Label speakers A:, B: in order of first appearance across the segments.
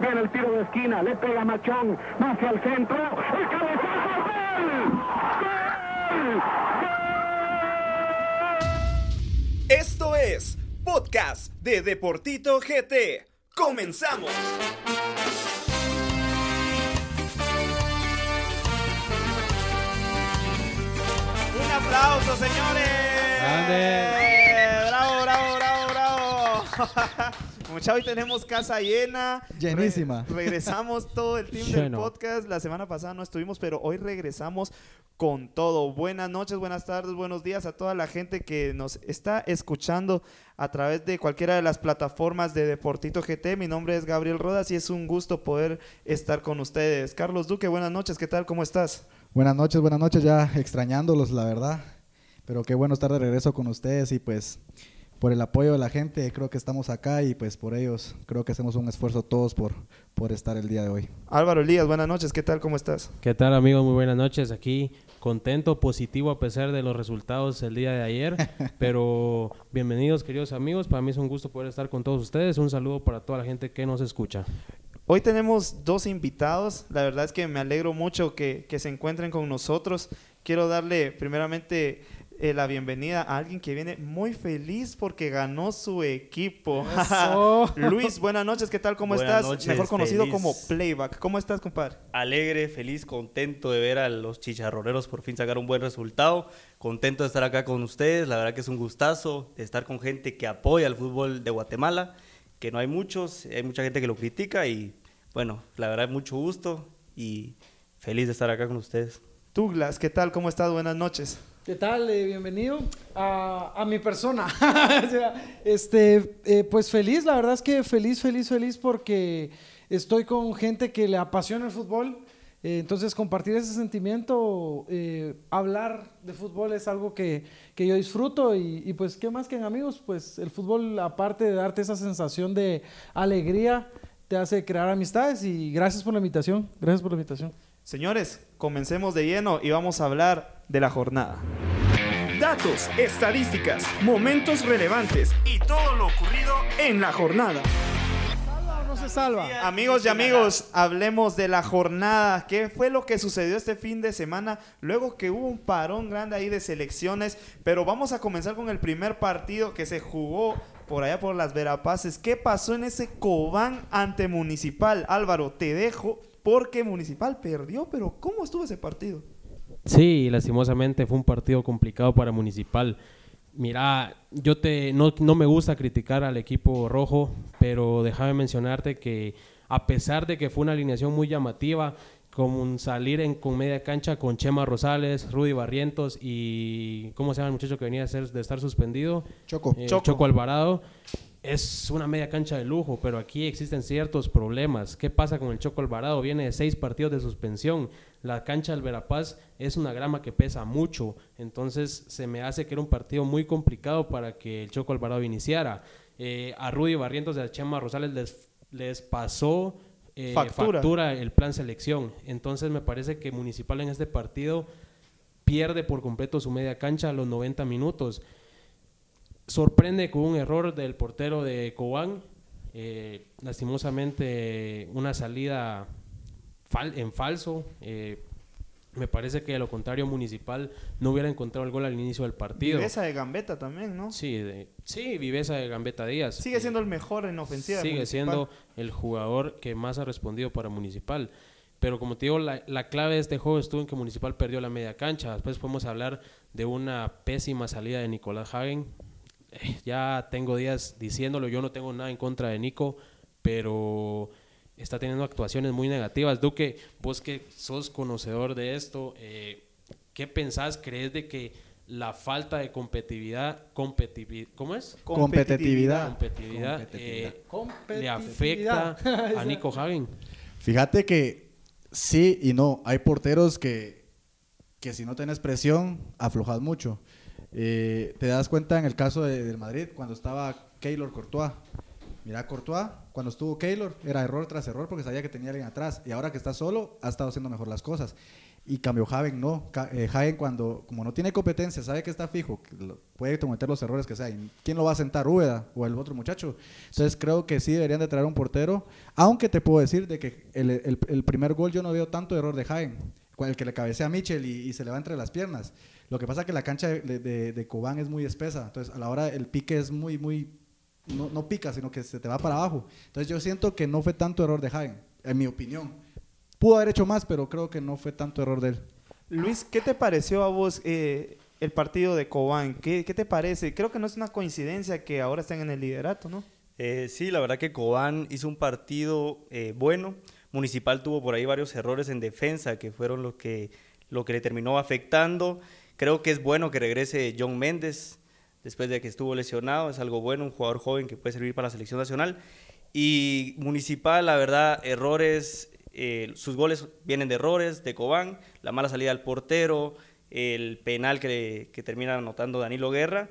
A: Viene el tiro de esquina, le pega Machón, va hacia el centro, el cabezazo, ¡gol! ¡Gol!
B: Esto es Podcast de Deportito GT. ¡Comenzamos! Un aplauso, señores.
C: Grande.
B: Bravo, bravo, bravo, bravo. Mucha, hoy tenemos casa llena.
D: Llenísima.
B: Re- regresamos todo el team del podcast. La semana pasada no estuvimos, pero hoy regresamos con todo. Buenas noches, buenas tardes, buenos días a toda la gente que nos está escuchando a través de cualquiera de las plataformas de Deportito GT. Mi nombre es Gabriel Rodas y es un gusto poder estar con ustedes. Carlos Duque, buenas noches. ¿Qué tal? ¿Cómo estás?
D: Buenas noches, buenas noches, ya extrañándolos, la verdad. Pero qué bueno estar de regreso con ustedes y pues por el apoyo de la gente creo que estamos acá y pues por ellos creo que hacemos un esfuerzo todos por, por estar el día de hoy.
B: Álvaro Elías, buenas noches. ¿Qué tal? ¿Cómo estás?
C: ¿Qué tal amigos? Muy buenas noches. Aquí contento, positivo a pesar de los resultados el día de ayer. Pero bienvenidos queridos amigos. Para mí es un gusto poder estar con todos ustedes. Un saludo para toda la gente que nos escucha.
B: Hoy tenemos dos invitados. La verdad es que me alegro mucho que, que se encuentren con nosotros. Quiero darle primeramente eh, la bienvenida a alguien que viene muy feliz porque ganó su equipo. Luis, buenas noches. ¿Qué tal? ¿Cómo
E: Buenas
B: estás?
E: noches,
B: Mejor conocido
E: feliz.
B: como Playback. ¿Cómo estás, compadre?
E: Alegre, feliz, contento de ver a los chicharroneros por fin sacar un buen resultado. Contento de estar acá con ustedes. La verdad que es un gustazo de estar con gente que apoya el fútbol de Guatemala, que no hay muchos, hay mucha gente que lo critica y bueno, la verdad mucho gusto y feliz de estar acá con ustedes.
B: Douglas, ¿qué tal? ¿Cómo estás? Buenas noches.
F: ¿Qué tal? Eh, bienvenido a, mi persona. Este, eh, pues feliz, la verdad es que feliz, feliz, feliz porque estoy con gente que le apasiona el fútbol. Eh, entonces compartir ese sentimiento, hablar de fútbol es algo que, que yo disfruto y, y, pues qué más que en amigos, pues el fútbol aparte de darte esa sensación de alegría, te hace crear amistades y gracias por la invitación, gracias por la invitación.
B: Señores, comencemos de lleno y vamos a hablar de la jornada.
A: Datos, estadísticas, momentos relevantes y todo lo ocurrido en la jornada.
F: ¿Salva o no se salva?
B: Amigos y amigos, hablemos de la jornada. ¿Qué fue lo que sucedió este fin de semana? Luego que hubo un parón grande ahí de selecciones. Pero vamos a comenzar con el primer partido que se jugó por allá por las Verapaces. ¿Qué pasó en ese Cobán ante Municipal? Álvaro, te dejo porque Municipal perdió, pero ¿cómo estuvo ese partido?
C: Sí, lastimosamente fue un partido complicado para Municipal. Mira, yo te no, no me gusta criticar al equipo rojo, pero déjame mencionarte que a pesar de que fue una alineación muy llamativa, como un salir en, con media cancha con Chema Rosales, Rudy Barrientos y ¿cómo se llama el muchacho que venía a ser, de estar suspendido?
D: Choco.
C: Eh,
B: Choco.
C: Choco Alvarado. Es una media cancha de lujo, pero aquí existen ciertos problemas. ¿Qué pasa con el Choco Alvarado? Viene de seis partidos de suspensión. La cancha del Verapaz es una grama que pesa mucho. Entonces se me hace que era un partido muy complicado para que el Choco Alvarado iniciara. Eh, a Rudy Barrientos a Chema Rosales les, les pasó eh,
B: Factura.
C: factura el plan selección. Entonces me parece que Municipal en este partido pierde por completo su media cancha a los 90 minutos sorprende con un error del portero de Cobán. eh, lastimosamente, una salida fal- en falso. eh, me parece que de lo contrario, Municipal no hubiera encontrado el gol al inicio del partido.
B: Viveza de Gambetta también, ¿no?
C: Sí, de- sí, Viveza de Gambetta Díaz.
B: Sigue
C: Eh,
B: siendo el mejor en ofensiva.
C: sigue siendo el jugador que más ha respondido para Municipal. Pero como te digo, la, la clave de este juego estuvo en que Municipal perdió la media cancha. Después podemos hablar de una pésima salida de Nicolás Hagen. Eh, ya tengo días diciéndolo, yo no tengo nada en contra de Nico, pero está teniendo actuaciones muy negativas. Duque, vos que sos conocedor de esto, eh, ¿qué pensás? ¿Crees de que la falta de competitividad, competitividad ¿cómo es?
D: Competitividad.
C: competitividad, eh, le afecta a Nico Hagen.
D: Fíjate que sí y no. Hay porteros que, que si no tienes presión, aflojas mucho. Eh, te das cuenta en el caso de- del Madrid, cuando estaba Keylor Courtois. Mira, Courtois, cuando estuvo Keylor, era error tras error porque sabía que tenía alguien atrás. Y ahora que está solo, ha estado haciendo mejor las cosas. Y cambio Javen no. Eh, Javen cuando, como no tiene competencia, sabe que está fijo, puede cometer los errores que sea. ¿Y ¿Quién lo va a sentar? Úbeda o el otro muchacho. Entonces creo que sí deberían de traer un portero. Aunque te puedo decir de que el, primer gol yo no veo tanto error de Javen. El que le cabecea a Michel y, y se le va entre las piernas. Lo que pasa es que la cancha de, de, de Cobán es muy espesa. Entonces a la hora el pique es muy, muy... No, no pica, sino que se te va para abajo. Entonces yo siento que no fue tanto error de Javen, en mi opinión. Pudo haber hecho más, pero creo que no fue tanto error de él.
B: Luis, ¿qué te pareció a vos eh, el partido de Cobán? ¿Qué, ¿Qué te parece? Creo que no es una coincidencia que ahora estén en el liderato, ¿no?
E: Eh, sí, la verdad que Cobán hizo un partido eh, bueno. Municipal tuvo por ahí varios errores en defensa que fueron lo que, lo que le terminó afectando. Creo que es bueno que regrese John Méndez después de que estuvo lesionado. Es algo bueno, un jugador joven que puede servir para la selección nacional. Y Municipal, la verdad, errores, eh, sus goles vienen de errores de Cobán, la mala salida al portero, el penal que, que termina anotando Danilo Guerra.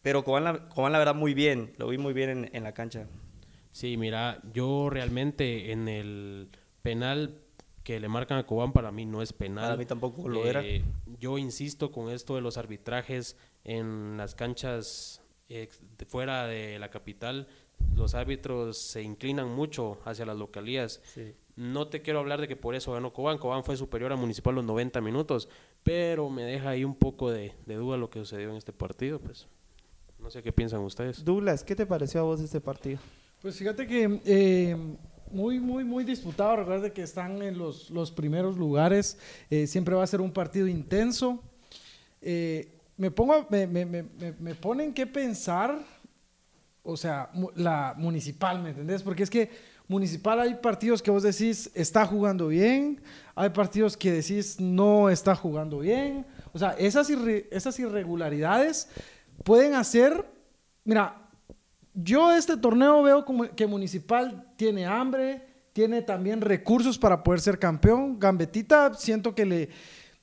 E: Pero Cobán, la, Cobán, la verdad, muy bien, lo vi muy bien en, en la cancha.
C: Sí, mira, yo realmente en el penal que le marcan a Cobán para mí no es penal.
E: Para mí tampoco lo era.
C: Eh, Yo insisto con esto de los arbitrajes en las canchas ex- de fuera de la capital. Los árbitros se inclinan mucho hacia las localías.
E: Sí.
C: No te quiero hablar de que por eso ganó Cobán. Cobán fue superior a Municipal los 90 minutos, pero me deja ahí un poco de, de duda lo que sucedió en este partido. Pues no sé qué piensan ustedes.
B: Douglas, ¿qué te pareció a vos este partido?
F: Pues fíjate que eh, muy, muy, muy disputado. Recuerda que están en los, los primeros lugares. Eh, siempre va a ser un partido intenso. Eh, me pongo, me, me, me, me- ponen que pensar, o sea, la municipal, ¿me entendés? Porque es que municipal hay partidos que vos decís está jugando bien, hay partidos que decís no está jugando bien. O sea, esas, irre- esas irregularidades pueden hacer, mira, yo este torneo veo que Municipal tiene hambre, tiene también recursos para poder ser campeón. Gambetita siento que le...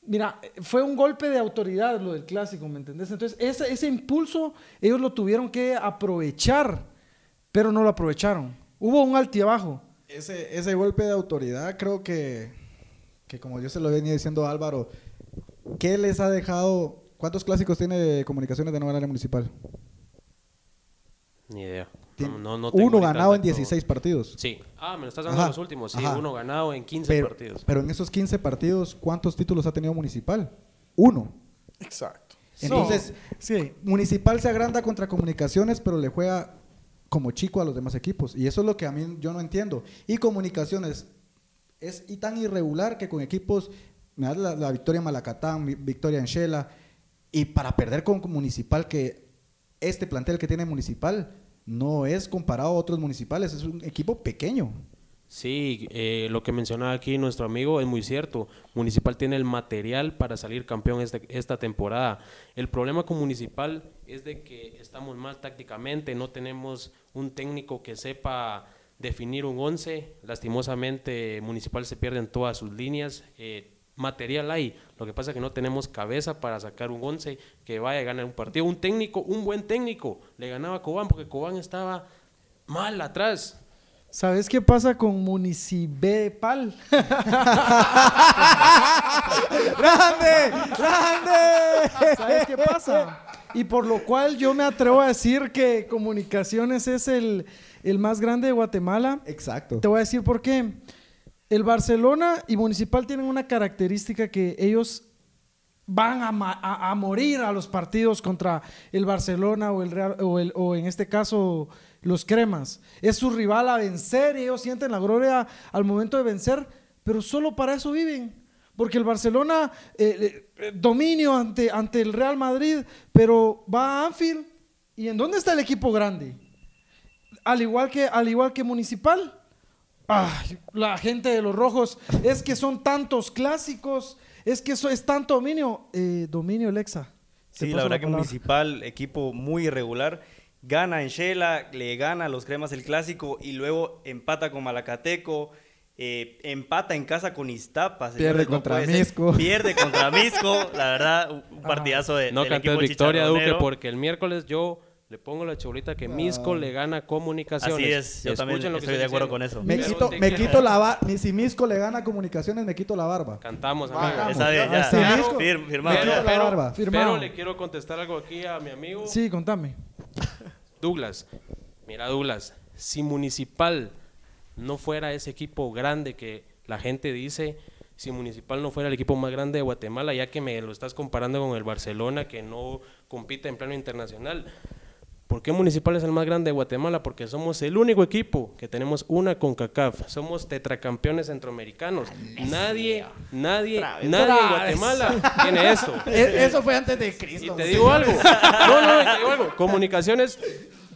F: Mira, fue un golpe de autoridad lo del clásico, ¿me entendés? Entonces, ese, impulso ellos lo tuvieron que aprovechar, pero no lo aprovecharon. Hubo un altibajo.
D: Ese, ese golpe de autoridad creo que, que como yo se lo venía diciendo a Álvaro, ¿qué les ha dejado? ¿Cuántos clásicos tiene comunicaciones de ganar el municipal?
C: Ni idea. No, no, no tengo
D: uno ganado en
C: dato.
D: 16 partidos.
C: Sí. Ah, me lo estás dando
D: Ajá,
C: los últimos. Sí,
D: ajá.
C: uno ganado en 15
D: Pero,
C: partidos.
D: pero en esos 15 partidos, ¿cuántos títulos ha tenido Municipal? Uno.
F: Exacto.
D: Entonces,
F: sí.
D: Municipal se agranda contra Comunicaciones, pero le juega como chico a los demás equipos. Y eso es lo que a mí yo no entiendo. Y Comunicaciones es y tan irregular que con equipos, me da la, la victoria en Malacatán, vi- victoria en Shela, y para perder con Municipal, que este plantel que tiene Municipal no es comparado a otros municipales, es un equipo pequeño.
C: Sí, eh, lo que mencionaba aquí nuestro amigo es muy cierto. Municipal tiene el material para salir campeón este- esta temporada. El problema con Municipal es de que estamos mal tácticamente, no tenemos un técnico que sepa definir un 11. Lastimosamente, Municipal se pierde en todas sus líneas. Eh, material hay, lo que pasa es que no tenemos cabeza para sacar un 11 que vaya a ganar un partido. Un técnico, un buen técnico, le ganaba a Cobán porque Cobán estaba mal atrás.
F: ¿Sabes qué pasa con Municipal?
D: ¡Grande! ¡Grande!
F: ¿Sabes qué pasa? Y por lo cual yo me atrevo a decir que Comunicaciones es el, el más grande de Guatemala.
D: Exacto.
F: Te voy a decir por qué. El Barcelona y Municipal tienen una característica que ellos van a, morir a los partidos contra el Barcelona o, el- o en este caso los Cremas. Es su rival a vencer y ellos sienten la gloria al momento de vencer, pero solo para eso viven. Porque el Barcelona, eh, eh, dominio ante, ante el Real Madrid, pero va a Anfield. ¿Y en dónde está el equipo grande? Al igual que, al igual que Municipal. Ay, la gente de los rojos, es que son tantos clásicos, es que eso es tanto dominio. Eh, dominio, Alexa.
E: Sí, la verdad que. Municipal, equipo muy irregular, gana en Shela, le gana a los cremas el clásico y luego empata con Malacateco, eh, empata en casa con Iztapa.
D: Pierde
E: no
D: contra. Misco.
E: Pierde contra Misco, la verdad, un
F: Ajá.
E: partidazo de,
C: No
E: del
C: cantes victoria, Duque, porque el miércoles yo Le pongo la chabolita que Misco le gana comunicaciones.
E: Así es, yo también
C: Escuchen lo que
E: estoy de acuerdo
C: diciendo.
E: con eso.
D: Me
C: Pero
D: quito,
C: te
D: me quito la barba. Si Misco le gana comunicaciones, me quito la barba.
C: Cantamos, amigo.
D: Vamos.
E: Esa de ya. Ya, fir- firmado
C: Pero,
E: ya.
D: la
C: pero-
D: barba.
F: Firmado.
C: pero le quiero contestar algo aquí a mi amigo
F: Sí, contame.
C: Douglas. Mira, Douglas, si Municipal no fuera ese equipo grande que la gente dice, si Municipal no fuera el equipo más grande de Guatemala, ya que me lo estás comparando con el Barcelona, que no compite en plano internacional. ¿Por qué Municipal es el más grande de Guatemala? Porque somos el único equipo que tenemos una CONCACAF. Somos tetracampeones centroamericanos. Nadie, nadie, nadie en Guatemala tiene eso.
D: E- Eso fue antes de Cristo.
C: Y te digo algo. No, no, te digo algo. Comunicaciones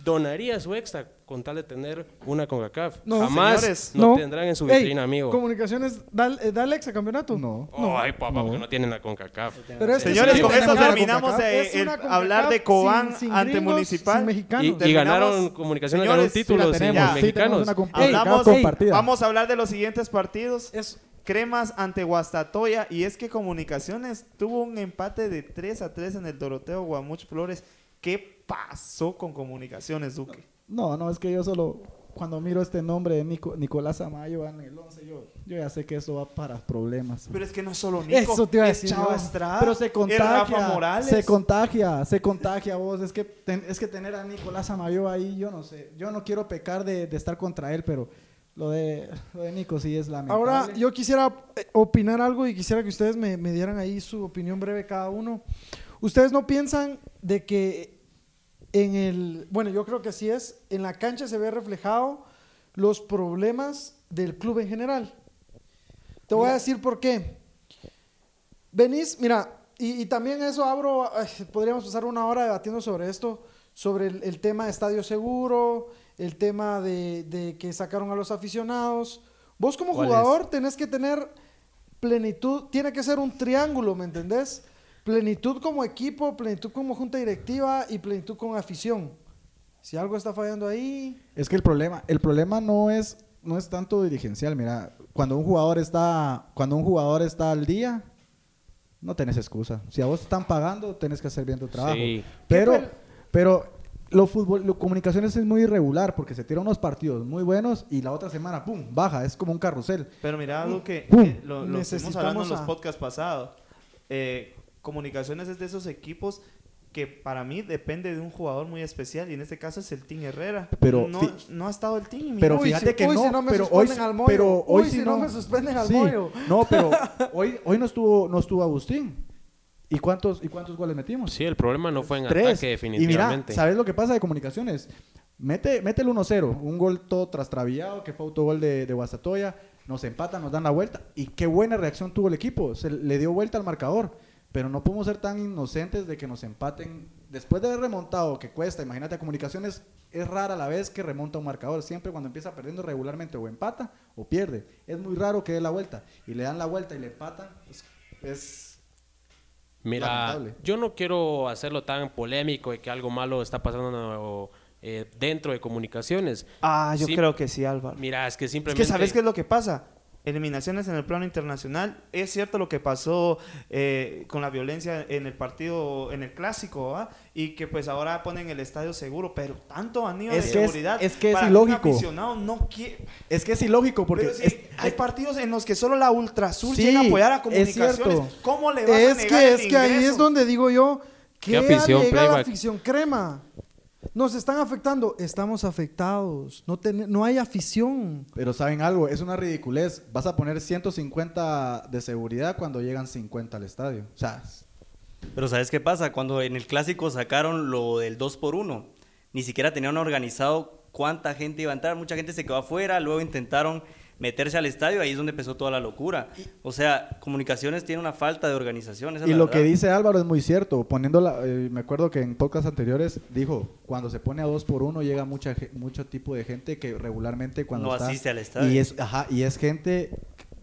C: donaría su extra con tal de tener una CONCACAF.
F: No.
C: Jamás
B: Señores,
C: no, tendrán en su
F: Ey,
C: vitrina, amigo.
F: Comunicaciones, ¿da, eh, da Alexa campeonato?
D: No.
C: Oh, ay, papá, porque no tienen la CONCACAF.
F: Pero es que
B: Señores,
F: sí
B: con esto terminamos de
F: Es
B: el-
F: una
B: hablar de Cobán
F: sin- sin
B: ante
F: gringos,
B: Municipal.
C: Y, ganaron Comunicaciones
B: Señores,
C: título
D: sí la
C: sin
D: tenemos,
C: los
D: sí,
C: mexicanos.
D: una comp-
F: Ey,
B: Hablamos,
D: compartida.
B: vamos a hablar de los siguientes partidos.
F: Es-
B: Cremas ante Guastatoya y es que Comunicaciones tuvo un empate de 3 a 3 en el Doroteo Guamuch Flores. ¿Qué pasó con Comunicaciones, Duque?
D: No, no, es que yo solo, cuando miro este nombre de Nico- Nicolás Amayo en el 11, yo, yo ya sé que eso va para problemas.
B: Pero es que no es solo Nico,
F: Eso te iba a
B: es Chava. Estrada,
D: Pero se contagia,
B: Morales.
D: se contagia, se contagia vos. Es que, ten- es que tener a Nicolás Amayo ahí, yo no sé. Yo no quiero pecar de, de estar contra él, pero lo de, lo de Nico sí es lamentable.
F: Ahora, yo quisiera eh, opinar algo y quisiera que ustedes me, me dieran ahí su opinión breve cada uno. ¿Ustedes no piensan de que en el, bueno, yo creo que así es, en la cancha se ve reflejado los problemas del club en general? Te voy a decir por qué. Venís, mira, y, y también eso abro, ay, podríamos pasar una hora debatiendo sobre esto, sobre el, el tema de estadio seguro, el tema de, de que sacaron a los aficionados. Vos como
E: ¿Cuál
F: jugador tenés que tener plenitud, tiene que ser un triángulo, ¿me entendés? Plenitud como equipo, plenitud como junta directiva y plenitud con afición. Si algo está fallando ahí,
D: Es que el problema, el problema no es, no es tanto dirigencial. Mira, cuando un jugador está, cuando un jugador está al día, no tenés excusa. Si a vos te están pagando, tenés que hacer bien tu trabajo.
C: Sí.
D: Pero,
F: ¿Qué fue el-
D: pero lo fútbol, lo comunicaciones es muy irregular porque se tiran unos partidos muy buenos y la otra semana, pum, baja. Es como un carrusel.
B: Pero mira, Duque,
D: Pum.
B: eh, lo, lo hablando en los
F: a-
B: podcasts pasados. Eh, Comunicaciones es de esos equipos que para mí depende de un jugador muy especial y en este caso es el Team Herrera.
D: Pero
B: no, ha estado el Team.
D: Pero
F: Uy,
D: fíjate
F: si-
D: que
F: uy,
D: no,
F: si no me
D: pero hoy,
F: suspenden al Moyo.
D: pero hoy
F: Uy, si no me suspenden al
D: Sí,
F: Moyo.
D: No, pero hoy, hoy no estuvo, no estuvo Agustín. ¿Y cuántos, y cuántos goles metimos?
C: Sí, el problema no fue en
D: Tres.
C: ataque,
D: Y
C: definitivamente.
D: mira, ¿sabes lo que pasa de comunicaciones? Mete, mete el 1-0, un gol todo trastrabillado, que fue autogol de, de Guastatoya, nos empatan, nos dan la vuelta. Y qué buena reacción tuvo el equipo, se le dio vuelta al marcador. Pero no podemos ser tan inocentes de que nos empaten. Después de haber remontado, que cuesta, imagínate, a comunicaciones es rara la vez que remonta un marcador. Siempre cuando empieza perdiendo regularmente o empata o pierde. Es muy raro que dé la vuelta. Y le dan la vuelta y le empatan. Es, es
C: Mira,
D: Lamentable.
C: yo no quiero hacerlo tan polémico de que algo malo está pasando eh, dentro de comunicaciones.
B: Ah, yo
C: Sí,
B: creo que sí, Álvaro.
C: Mira, es que
B: Es
C: simplemente...
B: que ¿sabes qué es lo que pasa? Eliminaciones en el plano internacional. Es cierto lo que pasó eh, con la violencia en el partido, en el clásico, ¿va? Y que pues ahora ponen el estadio seguro, pero tanto anillo
D: Es
B: de
D: que es-
B: seguridad.
D: es que es
B: para
D: ilógico.
B: Un aficionado no quiere.
D: Es que es ilógico porque
B: Pero si
D: es-
B: hay partidos en los que solo la Ultra
D: Sí,
B: llega a apoyar a
D: es
B: comunicaciones.
D: cierto.
B: ¿Cómo le vas a
F: Es
B: negar
F: que,
B: el
F: es que ahí es donde digo yo,
C: ¿Qué
F: que
C: afición,
F: alega la afición crema. Nos están afectando, estamos afectados. No, ten- no hay afición.
D: Pero saben algo, es una ridiculez. Vas a poner 150 de seguridad cuando llegan 50 al estadio. O sea,
E: Pero ¿sabes qué pasa? Cuando en el clásico sacaron lo del 2 por 1 ni siquiera tenían organizado cuánta gente iba a entrar. Mucha gente se quedó afuera, luego intentaron meterse al estadio, ahí es donde empezó toda la locura. O sea, comunicaciones tiene una falta de organización. esa es
D: y
E: la
D: lo que dice Álvaro es muy cierto. Poniéndola, eh, me acuerdo que en podcast anteriores dijo, cuando se pone a dos por uno llega mucha mucho tipo de gente que regularmente cuando
E: No
D: está-
E: asiste al estadio.
D: Y es, ajá, y es gente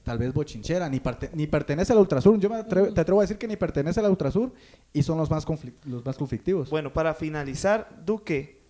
D: tal vez bochinchera, ni, parte- ni pertenece al Ultrasur. Yo me atrevo- te atrevo a decir que ni pertenece al Ultrasur y son los más, los más conflictivos.
B: Bueno, para finalizar, Duque,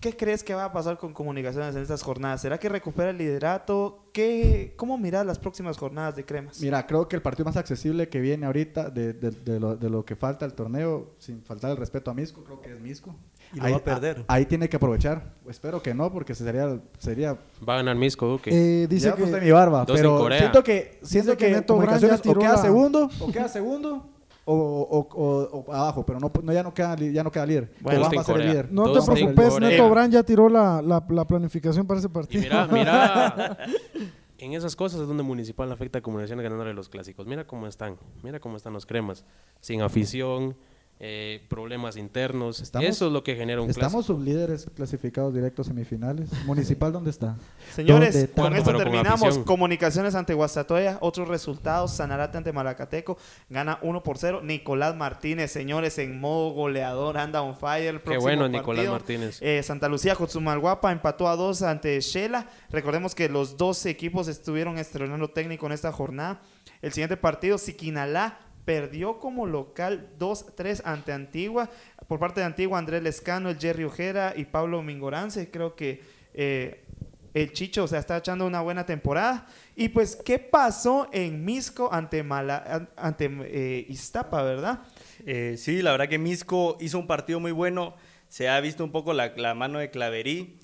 B: ¿Qué crees que va a pasar con comunicaciones en estas jornadas? ¿Será que recupera el liderato? ¿Qué, ¿Cómo miras las próximas jornadas de cremas?
D: Mira, creo que el partido más accesible que viene ahorita de, de- de lo, de lo que falta al torneo, sin faltar el respeto a Misco, creo que es Misco.
E: Y lo va a perder.
D: Ahí tiene que aprovechar. Espero que no, porque sería, sería
C: Va a ganar Misco Duque.
F: Eh, dice
D: ya
F: que
D: mi barba,
C: Dos en
D: pero
C: Corea.
D: siento que siento
F: Dice que
D: que, comunicaciones o queda
F: la-
D: segundo o queda segundo o, o- o- o abajo, pero no, no ya no queda ya no queda líder.
B: Bueno,
D: va a ser el líder.
F: no te preocupes. Neto Brand ya tiró la, la, la planificación para ese
C: Y
F: partido.
C: mira, mira, en esas cosas es donde Municipal afecta a Comunicaciones ganándole los clásicos. Mira cómo están, mira cómo están los cremas. Sin afición, eh, problemas internos.
D: Estamos-
C: Eso es lo que genera un
D: Estamos sublíderes clasificados directos semifinales. Municipal dónde está?
B: Señores,
D: ¿Dónde está?
B: con esto
C: con
B: terminamos. Comunicaciones ante Guastatoya, otros resultados. Sanarate ante Malacateco, gana 1 por 0. Nicolás Martínez, señores, en modo goleador, anda on fire. el
C: Qué
B: próximo
C: bueno, Nicolás
B: partido.
C: Martínez.
B: Eh, Santa Lucía, Cotzumalguapa empató a 2 ante Shela. Recordemos que los dos equipos estuvieron estrenando técnico en esta jornada. El siguiente partido, Siquinalá perdió como local 2-3 ante Antigua. Por parte de Antigua, Andrés Lescano, el Jerry Ojeda y Pablo Mingorance. Creo que eh, el Chicho o está echando una buena temporada. Y pues, ¿qué pasó en Misco ante, Mala, an- ante eh, Iztapa, verdad?
E: Eh, sí, la verdad que Misco hizo un partido muy bueno. Se ha visto un poco la, mano de Claverí,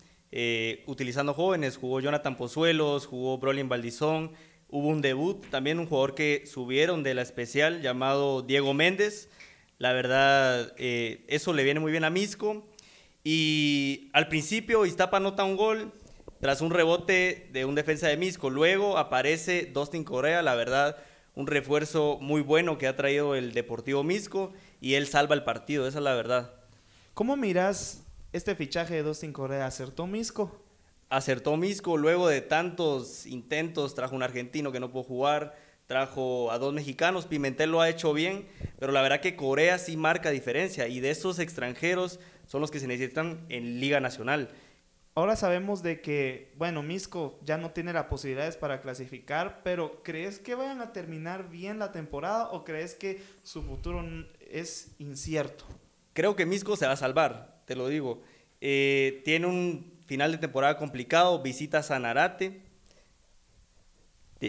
E: utilizando jóvenes. Jugó Jonathan Pozuelos, jugó Brolin Valdizón. Hubo un debut, también un jugador que subieron de la especial llamado Diego Méndez. La verdad, eh, eso le viene muy bien a Misco. Y al principio Iztapa anota un gol tras un rebote de un defensa de Misco. Luego aparece Dustin Correa, la verdad, un refuerzo muy bueno que ha traído el Deportivo Misco y él salva el partido, esa es la verdad.
B: ¿Cómo miras este fichaje de Dustin Correa? ¿Acertó Misco?
E: Acertó Misco luego de tantos intentos, trajo un argentino que no pudo jugar, trajo a dos mexicanos, Pimentel lo ha hecho bien, pero la verdad que Corea sí marca diferencia y de esos extranjeros son los que se necesitan en Liga Nacional.
B: Ahora sabemos de que, bueno, Misco ya no tiene las posibilidades para clasificar, pero ¿crees que vayan a terminar bien la temporada o crees que su futuro es incierto?
E: Creo que Misco se va a salvar, te lo digo. Eh, tiene un final de temporada complicado, visita a Sanarate.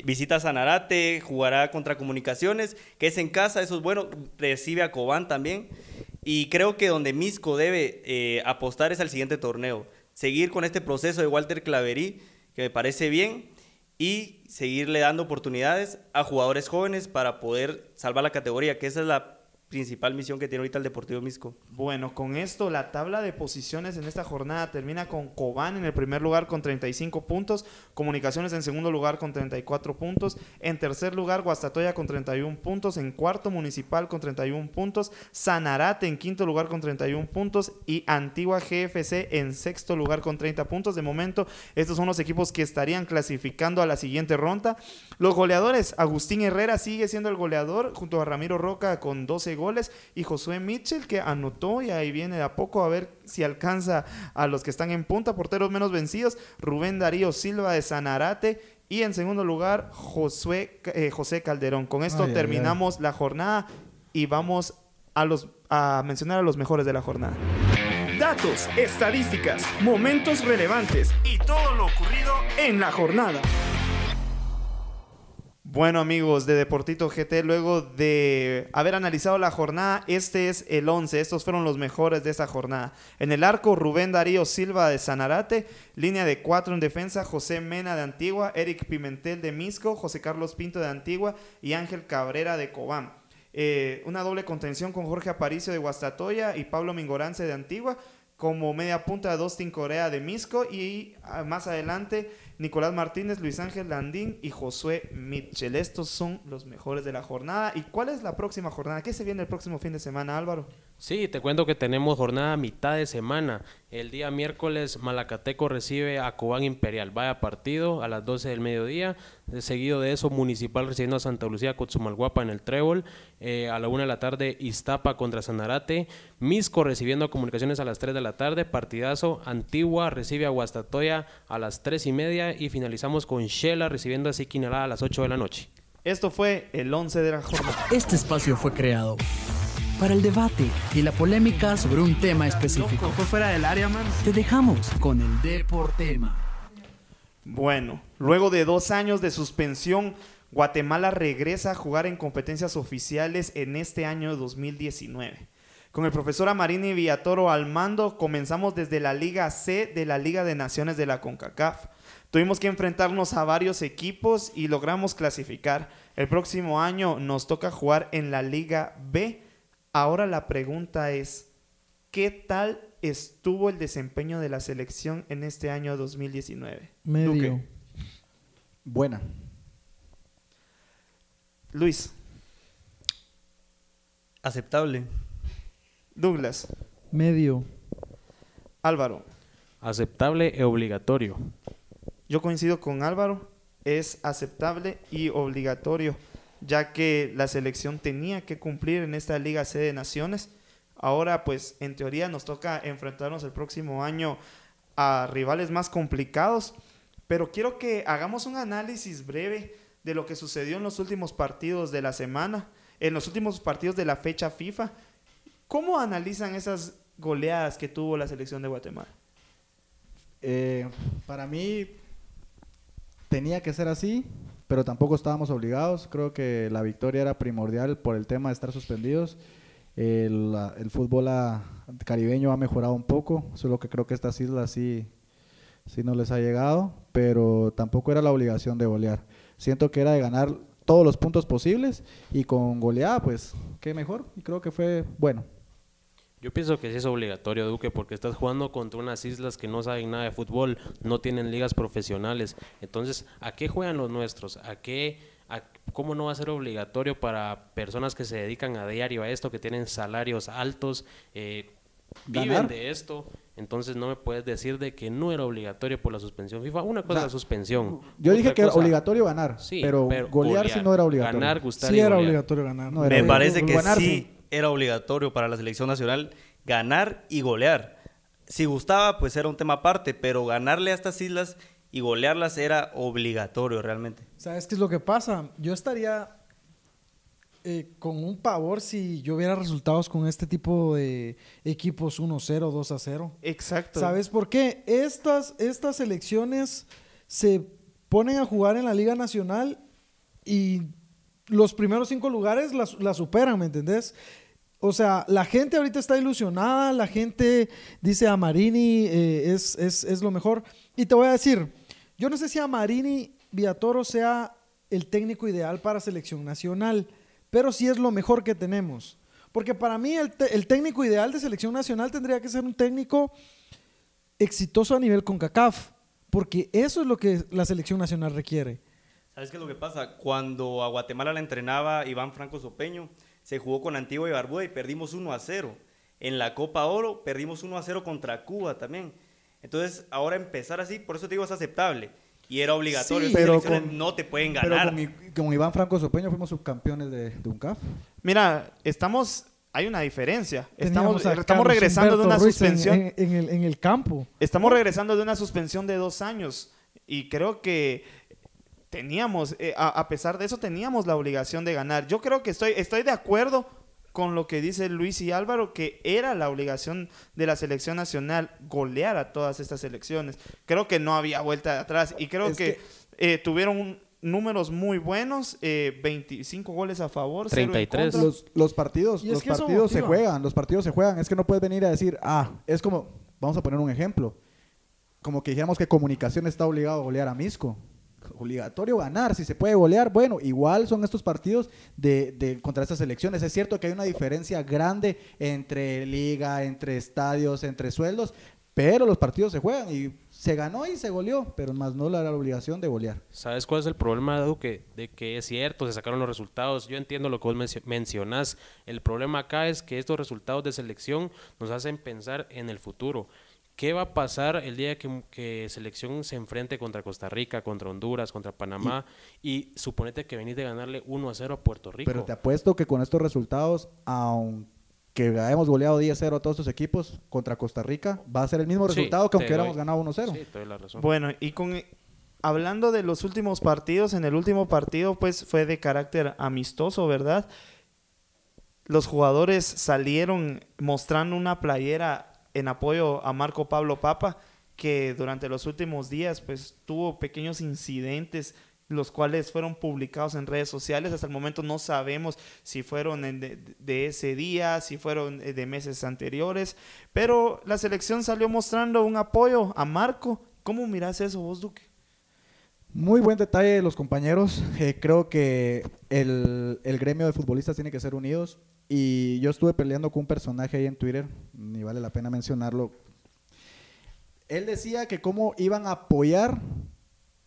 E: Visita Sanarate, jugará contra Comunicaciones, que es en casa, eso es bueno, recibe a Cobán también. Y creo que donde Misco debe eh, apostar es al siguiente torneo. Seguir con este proceso de Walter Claverí, que me parece bien, y seguirle dando oportunidades a jugadores jóvenes para poder salvar la categoría, que esa es la principal misión que tiene ahorita el Deportivo Misco.
B: Bueno, con esto la tabla de posiciones en esta jornada termina con Cobán en el primer lugar con 35 puntos, Comunicaciones en segundo lugar con 34 puntos, en tercer lugar Guastatoya con 31 puntos, en cuarto Municipal con 31 puntos, Sanarate en quinto lugar con 31 puntos y Antigua GFC en sexto lugar con 30 puntos. De momento, estos son los equipos que estarían clasificando a la siguiente ronda. Los goleadores, Agustín Herrera sigue siendo el goleador junto a Ramiro Roca con 12 goles y Josué Mitchell que anotó y ahí viene de a poco a ver si alcanza a los que están en punta, porteros menos vencidos, Rubén Darío Silva de Sanarate y en segundo lugar Josué, eh, José Calderón. Con esto
D: Ay, ay,
B: terminamos la jornada y vamos a, los, a mencionar a los mejores de la jornada. Datos, estadísticas, momentos relevantes y todo lo ocurrido en la jornada. Bueno amigos de Deportito GT, luego de haber analizado la jornada, este es el 11, estos fueron los mejores de esta jornada. En el arco, Rubén Darío Silva de Sanarate, línea de 4 en defensa, José Mena de Antigua, Eric Pimentel de Misco, José Carlos Pinto de Antigua y Ángel Cabrera de Cobán. Eh, una doble contención con Jorge Aparicio de Guastatoya y Pablo Mingorance de Antigua. Como media punta, Dustin Corea de Misco. Y ah, más adelante, Nicolás Martínez, Luis Ángel Landín y Josué Mitchell. Estos son los mejores de la jornada. ¿Y cuál es la próxima jornada? ¿Qué se viene el próximo fin de semana, Álvaro?
C: Sí, te cuento que tenemos jornada a mitad de semana. El día miércoles Malacateco recibe a Cobán Imperial. Vaya partido a las 12 del mediodía. De seguido de eso, Municipal recibiendo a Santa Lucía Cotzumalguapa en el Trébol. Eh, a la 1 de la tarde, Iztapa contra Sanarate. Misco recibiendo a Comunicaciones a las 3 de la tarde. Partidazo. Antigua recibe a Guastatoya a las 3 y media. Y finalizamos con Shela recibiendo a Siquinalá a las 8 de la noche.
B: Esto fue el 11 de la jornada.
G: Este espacio fue creado para el debate y la polémica sobre un tema específico.
B: Fue fuera del área, man.
G: Te dejamos con el Deportema.
B: Bueno, luego de dos años de suspensión, Guatemala regresa a jugar en competencias oficiales en este año 2019. Con el profesor Amarini Villatoro al mando, comenzamos desde la Liga C de la Liga de Naciones de la CONCACAF. Tuvimos que enfrentarnos a varios equipos y logramos clasificar. El próximo año nos toca jugar en la Liga B. Ahora la pregunta es, ¿qué tal estuvo el desempeño de la selección en este año 2019?
F: Medio.
B: Duque.
D: Buena.
B: Luis,
E: Aceptable.
B: Douglas,
F: Medio.
B: Álvaro.
C: Aceptable e obligatorio.
B: Yo coincido con Álvaro, es aceptable y obligatorio, ya que la selección tenía que cumplir en esta Liga C de Naciones. Ahora, pues, en teoría nos toca enfrentarnos el próximo año a rivales más complicados, pero quiero que hagamos un análisis breve de lo que sucedió en los últimos partidos de la semana, en los últimos partidos de la fecha FIFA. ¿Cómo analizan esas goleadas que tuvo la selección de Guatemala?
D: Eh, para mí tenía que ser así, pero tampoco estábamos obligados. Creo que la victoria era primordial por el tema de estar suspendidos. El, el fútbol ah, caribeño ha mejorado un poco, solo que creo que estas islas sí, sí no les ha llegado, pero tampoco era la obligación de golear. Siento que era de ganar todos los puntos posibles y con goleada, pues, qué mejor. Y creo que fue bueno.
C: Yo pienso que sí es obligatorio, Duque, porque estás jugando contra unas islas que no saben nada de fútbol, no tienen ligas profesionales. Entonces, ¿a qué juegan los nuestros? ¿A qué, a- ¿Cómo no va a ser obligatorio para personas que se dedican a diario a esto, que tienen salarios altos, eh, viven
D: Ganar.
C: de esto? Entonces, no me puedes decir de que no era obligatorio por la suspensión FIFA. Una cosa es la suspensión.
D: Yo dije que era obligatorio ganar,
C: Sí,
D: pero, golear, sí no era obligatorio.
C: Ganar, gustar
F: Sí
C: y
F: era
C: golear.
F: obligatorio ganar.
D: No, era
E: Me
D: obligatorio.
E: parece que
D: Ganar,
E: sí era obligatorio para la selección nacional ganar y golear. Si gustaba, pues era un tema aparte, pero ganarle a estas islas y golearlas era obligatorio realmente.
F: ¿Sabes qué es lo que pasa? Yo estaría eh, con un pavor si yo viera resultados con este tipo de equipos 1-0, 2-0.
B: Exacto.
F: ¿Sabes por qué? Estas, estas selecciones se ponen a jugar en la Liga Nacional y los primeros cinco lugares la, la superan, ¿me entendés? O sea, la gente ahorita está ilusionada, la gente dice a Marini eh, es, es, es lo mejor. Y te voy a decir, yo no sé si a Marini Villatoro sea el técnico ideal para selección nacional, pero sí es lo mejor que tenemos. Porque para mí el, el técnico ideal de selección nacional tendría que ser un técnico exitoso a nivel con CACAF, porque eso es lo que la selección nacional requiere.
E: ¿Sabes qué es lo que pasa? Cuando a Guatemala la entrenaba Iván Franco Sopeño, se jugó con Antigua y Barbuda y perdimos 1 a 0. En la Copa Oro perdimos 1 a 0 contra Cuba también. Entonces, ahora empezar así, por eso te digo, es aceptable. Y era obligatorio.
D: Sí, pero con-
E: no te pueden
D: Pero
E: ganar.
D: con, I- con Iván Franco Sopeño fuimos subcampeones de, de UNCAF.
B: Mira, estamos, hay una diferencia. Estamos, estamos regresando de una
F: Ruiz en-
B: suspensión.
F: en- en el- en el campo.
B: Estamos regresando de una suspensión de dos años y creo que teníamos, eh, a, a pesar de eso, teníamos la obligación de ganar. Yo creo que estoy, estoy de acuerdo con lo que dice Luis y Álvaro, que era la obligación de la selección nacional golear a todas estas selecciones. Creo que no había vuelta de atrás y creo
D: Es
B: que, eh, tuvieron un- números muy buenos, eh, 25 goles a favor, cero en
C: 33.
B: contra.
D: Los, los partidos, los partidos se juegan, los partidos se juegan. Es que no puedes venir a decir, ah, es como, vamos a poner un ejemplo. Como que dijéramos que comunicación está obligado a golear a Misco. Obligatorio ganar, si se puede golear, bueno, igual son estos partidos de, de- contra estas selecciones. Es cierto que hay una diferencia grande entre liga, entre estadios, entre sueldos, pero los partidos se juegan y se ganó y se goleó, pero más no la, la obligación de golear.
C: ¿Sabes cuál es el problema, Duque? De que es cierto, se sacaron los resultados. Yo entiendo lo que vos mencio- mencionás. El problema acá es que estos resultados de selección nos hacen pensar en el futuro. ¿Qué va a pasar el día que, que selección se enfrente contra Costa Rica, contra Honduras, contra Panamá? Y, suponete que venís de ganarle 1 a 0 a Puerto Rico.
D: Pero te apuesto que con estos resultados, aunque hayamos goleado 10-0 a todos estos equipos contra Costa Rica, va a ser el mismo
C: Sí,
D: resultado que aunque hubiéramos ganado 1-0.
C: Sí, te doy la razón.
B: Bueno, y con hablando de los últimos partidos, en el último partido pues fue de carácter amistoso, ¿verdad? los jugadores salieron mostrando una playera en apoyo a Marco Pablo Papa, que durante los últimos días pues tuvo pequeños incidentes los cuales fueron publicados en redes sociales. Hasta el momento no sabemos si fueron de, ese día, si fueron eh, de meses anteriores, pero la selección salió mostrando un apoyo a Marco. ¿Cómo miras eso vos, Duque?
D: Muy buen detalle de los compañeros. Eh, creo que el, el gremio de futbolistas tiene que ser unidos. Y yo estuve peleando con un personaje ahí en Twitter, ni vale la pena mencionarlo. Él decía que cómo iban a apoyar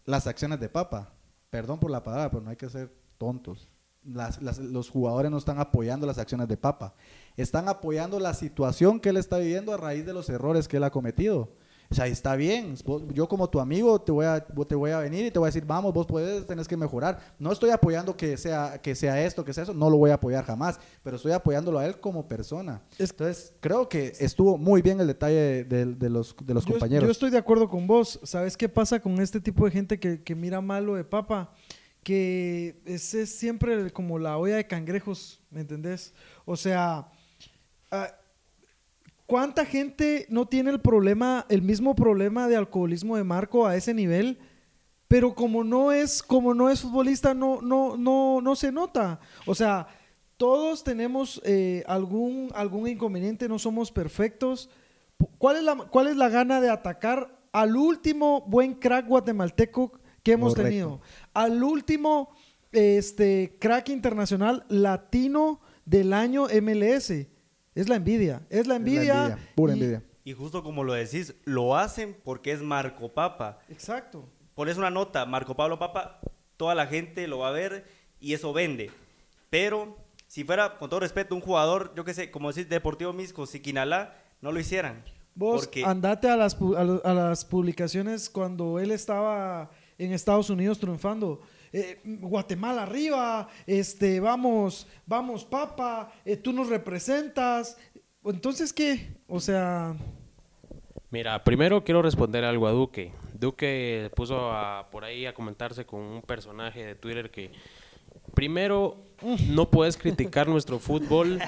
D: las acciones de Papa. Perdón por la palabra, pero no hay que ser tontos. Los jugadores no están apoyando las acciones de Papa. Están apoyando la situación que él está viviendo a raíz de los errores que él ha cometido. O sea, está bien. Yo como tu amigo te voy, a, te voy a venir y te voy a decir, vamos, vos puedes, tenés que mejorar. No estoy apoyando que sea, que sea esto, que sea eso. No lo voy a apoyar jamás. Pero estoy apoyándolo a él como persona.
F: Es-
D: Entonces, creo que estuvo muy bien el detalle de, de- de los, de los
F: yo,
D: compañeros.
F: yo estoy de acuerdo con vos. ¿Sabes qué pasa con este tipo de gente que, que mira mal lo de papa? Que es, es siempre como la olla de cangrejos, ¿me entendés? O sea, ah, ¿cuánta gente no tiene el problema, el mismo problema de alcoholismo de Marco a ese nivel? Pero como no es, como no es futbolista, no, no, no, no se nota. O sea, todos tenemos eh, algún, algún inconveniente, no somos perfectos. ¿Cuál es, la, ¿Cuál es la gana de atacar al último buen crack guatemalteco que hemos
D: Correcto.
F: tenido? Al último este, crack internacional latino del año MLS. Es la envidia. Es la
D: Es la
F: envidia.
D: pura
F: y-
D: envidia.
E: Y justo como lo decís, lo hacen porque es Marco Papa.
F: Exacto.
E: Pones una nota, Marco Pablo Papa, toda la gente lo va a ver y eso vende. Pero si fuera, con todo respeto, un jugador, yo qué sé, como decís, Deportivo Misco, Siquinalá, no lo hicieran.
F: Vos
E: Porque
F: andate a las, a las publicaciones cuando él estaba en Estados Unidos triunfando. Eh, Guatemala arriba, este, vamos, vamos, papa, eh, tú nos representas. Entonces, ¿qué? O sea,
C: Mira, primero quiero responder algo a Duque. Duque puso a- por ahí a comentarse con un personaje de Twitter que primero no puedes criticar nuestro fútbol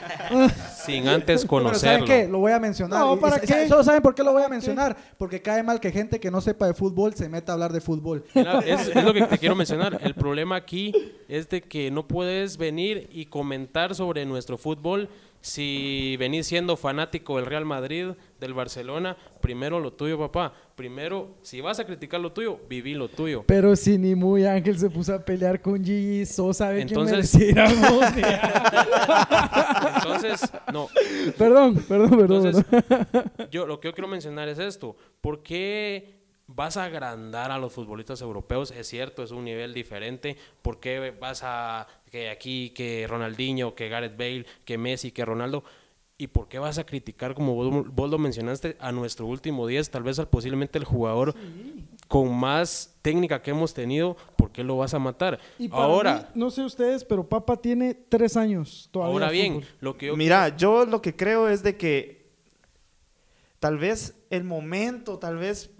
C: sin antes
D: Pero ¿saben
C: conocerlo.
D: qué? Lo voy a mencionar.
F: No, ¿para qué?
D: Solo saben por qué lo voy a mencionar. Porque cae mal que gente que no sepa de fútbol se meta a hablar de fútbol.
C: Mira, es, es lo que te quiero mencionar. El problema aquí es de que no puedes venir y comentar sobre nuestro fútbol si venís siendo fanático del Real Madrid, del Barcelona. Primero lo tuyo, papá. Primero, si vas a criticar lo tuyo, viví lo tuyo.
F: pero si ni muy Ángel se puso a pelear con Gigi Sosa, ve
C: Entonces-
F: quién.
C: Entonces, no,
F: perdón, perdón, perdón.
C: Entonces,
F: perdón.
C: yo lo que yo quiero mencionar es esto. ¿Por qué vas a agrandar a los futbolistas europeos? Es cierto, es un nivel diferente. ¿Por qué vas a que aquí, que Ronaldinho, que Gareth Bale, que Messi, que Ronaldo? ¿Y por qué vas a criticar, como vos, vos lo mencionaste, a nuestro último 10, tal vez al posiblemente el jugador con más técnica que hemos tenido? ¿Por qué lo vas a matar?
F: Y para
C: Ahora,
F: mí, no sé ustedes, pero Papa tiene tres años todavía.
C: ahora bien,
F: fútbol.
C: lo que yo
B: Mira, yo lo que creo es de que tal vez el momento, tal vez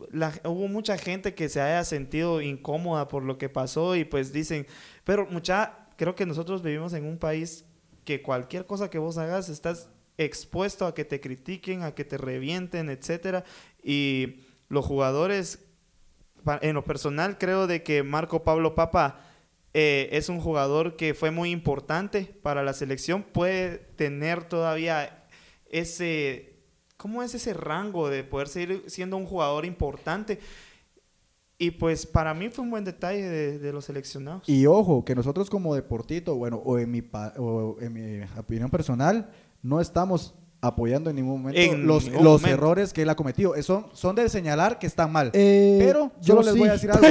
B: hubo mucha gente que se haya sentido incómoda por lo que pasó y pues dicen, pero mucha, creo que nosotros vivimos en un país que cualquier cosa que vos hagas estás expuesto a que te critiquen, a que te revienten, etcétera, y los jugadores en lo personal creo de que Marco Pablo Papa eh, es un jugador que fue muy importante para la selección, puede tener todavía ese, ¿cómo es ese rango de poder seguir siendo un jugador importante? Y pues para mí fue un buen detalle de, de los seleccionados.
D: Y ojo, que nosotros como deportito, bueno, o en mi, pa- o en mi opinión personal, no estamos apoyando en ningún momento
B: En
D: los,
B: ningún
D: los
B: momento.
D: errores que él ha cometido. Son, son de señalar que están mal.
F: Eh,
D: Pero
F: yo
D: yo les voy a decir algo.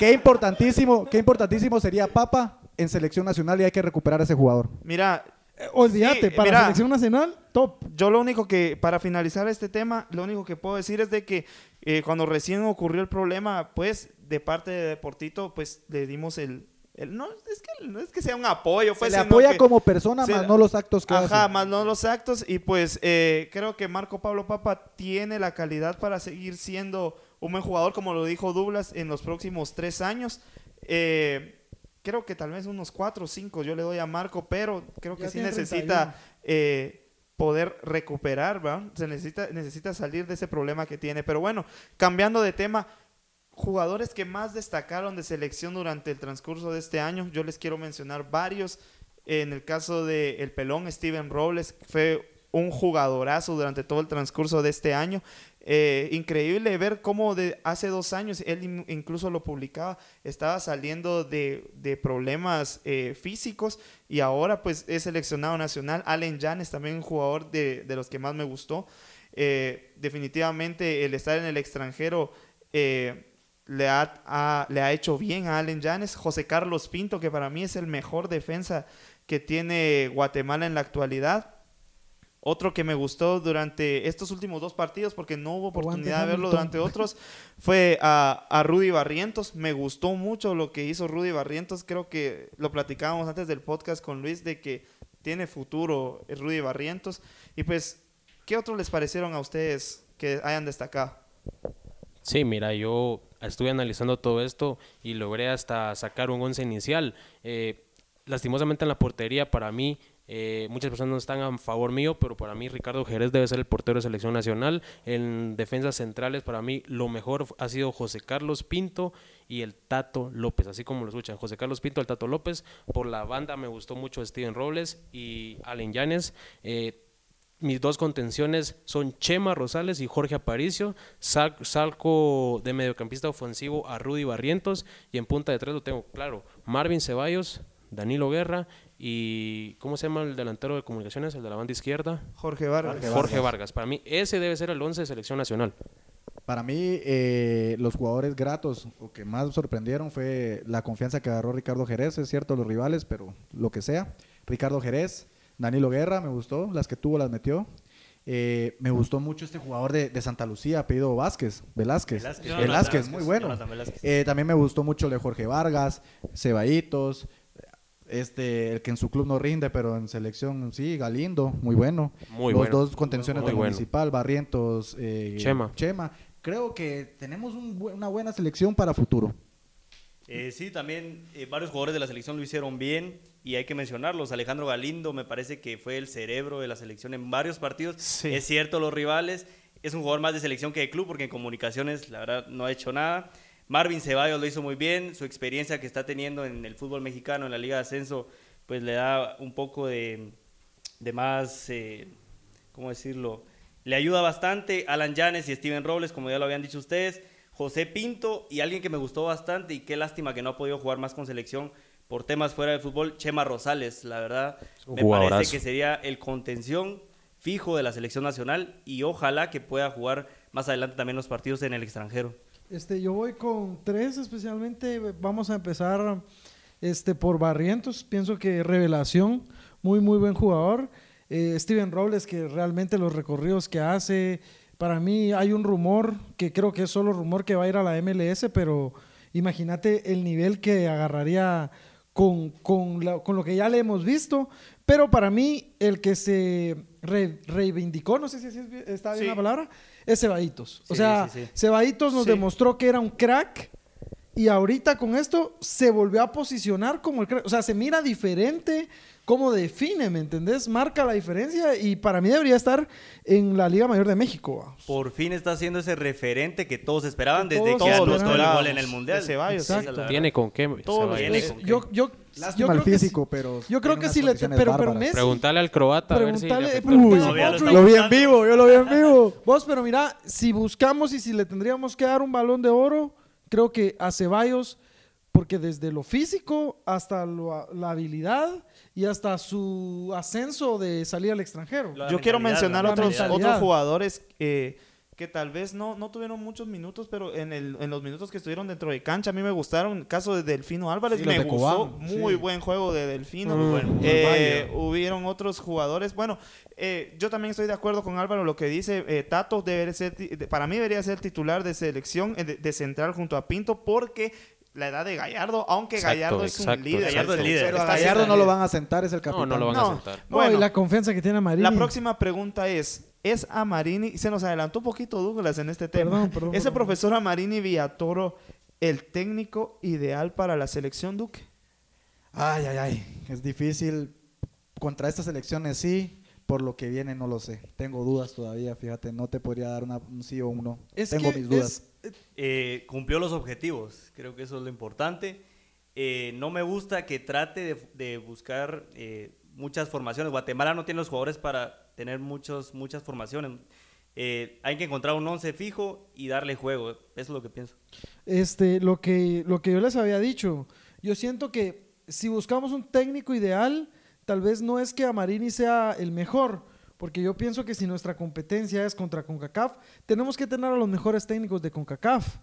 D: qué importantísimo, qué importantísimo sería Papa en selección nacional y hay que recuperar a ese jugador.
B: Mira,
F: Olvídate,
B: Sí,
F: para
B: mira.
F: la selección nacional, top.
B: yo lo único que, para finalizar este tema, lo único que puedo decir es de que eh, cuando recién ocurrió el problema, pues de parte de Deportito, pues le dimos el... el- no, es que, no es que sea un apoyo,
D: Se
B: pues,
D: le
B: sino
D: apoya
B: que-
D: como persona,
B: se
D: más
B: le-
D: no los actos que
B: Ajá,
D: hace.
B: más no los actos. Y pues eh, creo que Marco Pablo Papa tiene la calidad para seguir siendo un buen jugador, como lo dijo Douglas, en los próximos tres años. Eh, creo que tal vez unos 4 o 5 yo le doy a Marco, pero creo que
F: Ya
B: sí necesita eh, poder recuperar, ¿va? Se necesita, necesita salir de ese problema que tiene. Pero bueno, cambiando de tema, jugadores que más destacaron de selección durante el transcurso de este año, yo les quiero mencionar varios. En el caso de el pelón Steven Robles, fue un jugadorazo durante todo el transcurso de este año. Eh, increíble ver cómo de hace dos años, él in- incluso lo publicaba, estaba saliendo de, de problemas eh, físicos y ahora pues es seleccionado nacional. Allen Janes también un jugador de, de los que más me gustó. Eh, definitivamente el estar en el extranjero eh, le, ha, ha- le ha hecho bien a Allen Janes. José Carlos Pinto, que para mí es el mejor defensa que tiene Guatemala en la actualidad. Otro que me gustó durante estos últimos dos partidos, porque no hubo oportunidad de verlo durante otros, fue a, a Rudy Barrientos. Me gustó mucho lo que hizo Rudy Barrientos. Creo que lo platicábamos antes del podcast con Luis de que tiene futuro eh, Rudy Barrientos. Y pues, ¿qué otros les parecieron a ustedes que hayan destacado?
C: Sí, mira, yo estuve analizando todo esto y logré hasta sacar un once inicial. Eh, lastimosamente en la portería, para mí, eh, muchas personas no están a favor mío, pero para mí Ricardo Jerez debe ser el portero de selección nacional. En defensas centrales, para mí, lo mejor ha sido José Carlos Pinto y el Tato López, así como lo escuchan. José Carlos Pinto, el Tato López. Por la banda me gustó mucho Steven Robles y Allen Llanes. Eh, mis dos contenciones son Chema Rosales y Jorge Aparicio. Sal- salco de mediocampista ofensivo a Rudy Barrientos. Y en punta de tres lo tengo claro. Marvin Ceballos, Danilo Guerra y ¿cómo se llama el delantero de comunicaciones? El de la banda izquierda.
B: Jorge Vargas.
C: Jorge Vargas. Para mí ese debe ser el 11 de selección nacional.
D: Para mí, eh, los jugadores gratos o que más sorprendieron fue la confianza que agarró Ricardo Jerez. Es cierto, los rivales, pero lo que sea. Ricardo Jerez, Danilo Guerra, me gustó. Las que tuvo las metió. Eh, me gustó mucho este jugador de, de Santa Lucía, apellido Vázquez, Velázquez.
E: Velázquez.
D: Velázquez, muy
E: Velázquez,
D: bueno.
E: Velázquez.
D: Eh, también me gustó mucho el de Jorge Vargas, Ceballitos, este, el que en su club no rinde, pero en selección sí, Galindo, muy bueno.
C: Muy
D: Los
C: bueno.
D: dos contenciones
C: Muy
D: de
C: bueno.
D: Municipal, Barrientos, eh,
C: Chema.
D: Chema. Creo que tenemos un una buena selección para futuro.
E: Eh, sí, también eh, varios jugadores de la selección lo hicieron bien y hay que mencionarlos. Alejandro Galindo me parece que fue el cerebro de la selección en varios partidos.
B: Sí.
E: Es cierto, los rivales. Es un jugador más de selección que de club porque en comunicaciones la verdad no ha hecho nada. Marvin Ceballos lo hizo muy bien. Su experiencia que está teniendo en el fútbol mexicano, en la Liga de Ascenso, pues le da un poco de, de más, eh, ¿cómo decirlo? Le ayuda bastante Alan Llanes y Steven Robles, como ya lo habían dicho ustedes. José Pinto y alguien que me gustó bastante y qué lástima que no ha podido jugar más con selección por temas fuera del fútbol, Chema Rosales, la verdad, me
C: jugadorazo.
E: parece que sería el contención fijo de la selección nacional y ojalá que pueda jugar más adelante también los partidos en el extranjero.
F: Este, yo voy con tres especialmente. Vamos a empezar este, por Barrientos. Pienso que revelación, muy, muy buen jugador. Eh, Steven Robles, que realmente los recorridos que hace, para mí hay un rumor, que creo que es solo rumor que va a ir a la MLS, pero imagínate el nivel que agarraría con, con, la- con lo que ya le hemos visto. Pero para mí, el que se re- reivindicó, no sé si está bien
B: Sí.
F: la palabra, es Ceballitos. O
E: Sí,
F: sea,
E: sí,
F: nos
B: Sí.
F: demostró que era un crack y ahorita con esto se volvió a posicionar como el crack. O sea, se mira diferente, cómo define, ¿me entendés? Marca la diferencia y para mí debería estar en la Liga Mayor de México. vamos.
E: Por fin está siendo ese referente que todos esperaban
F: Que
E: desde
F: todos
E: que anotó el gol en el Mundial.
B: Ceballos,
F: Exacto.
C: Tiene con qué.
B: Todos los
C: Ceballos.
E: Tiene con qué.
F: Yo, yo,
D: Lástima
F: yo
D: el
F: creo que
D: físico,
F: sí-
D: pero
F: yo creo que sí le pero, pero. Messi
C: Preguntarle al croata a ver si le
F: Preguntale, preguntale
E: Todavía lo vi en
D: vivo, yo lo vi en vivo.
F: Vos, pero mira, si buscamos y si le tendríamos que dar un balón de oro, creo que a Ceballos, porque desde lo físico hasta lo- la habilidad y hasta su ascenso de salir al extranjero.
B: Yo quiero mencionar otros, otros jugadores eh, que tal vez no, no tuvieron muchos minutos, pero en, el, en los minutos que estuvieron dentro de cancha a mí me gustaron. El caso de Delfino Álvarez,
D: Sí,
B: me
D: de
B: gustó.
D: Cobán,
B: Muy
D: sí.
B: buen juego de Delfino.
E: Muy bueno,
B: Eh, hubieron otros jugadores. Bueno, eh, yo también estoy de acuerdo con Álvaro lo que dice. eh, Tato debe ser, para mí debería ser titular de selección, eh, de, de central junto a Pinto, porque la edad de Gallardo, aunque
C: Exacto,
B: Gallardo es un líder.
E: Gallardo es líder.
D: Pero a Gallardo no lo van a sentar, es el
C: No,
D: capitán.
C: no lo van
B: No.
C: a sentar.
F: No,
B: Bueno.
F: y la confianza que tiene Marini.
B: La próxima pregunta es, ¿es Amarini, se nos adelantó un poquito Douglas en este tema,
F: Perdón, perdón,
B: ¿ese
F: perdón.
B: profesor Amarini Villatoro el técnico ideal para la selección Duque?
D: Ay, ay, ay. Es difícil. Contra estas elecciones sí. Por lo que viene no lo sé. Tengo dudas todavía, fíjate. No te podría dar una- un sí o un no.
F: Es
D: Tengo
F: que
D: mis dudas.
F: es-
E: Eh, cumplió los objetivos, creo que eso es lo importante. Eh, no me gusta que trate de, de buscar eh, muchas formaciones. Guatemala no tiene los jugadores para tener muchos, muchas formaciones. Eh, hay que encontrar un once fijo y darle juego. Eso es lo que pienso.
F: Este, lo que, lo que yo les había dicho, yo siento que si buscamos un técnico ideal, tal vez no es que Amarini sea el mejor, porque yo pienso que si nuestra competencia es contra CONCACAF, tenemos que tener a los mejores técnicos de CONCACAF.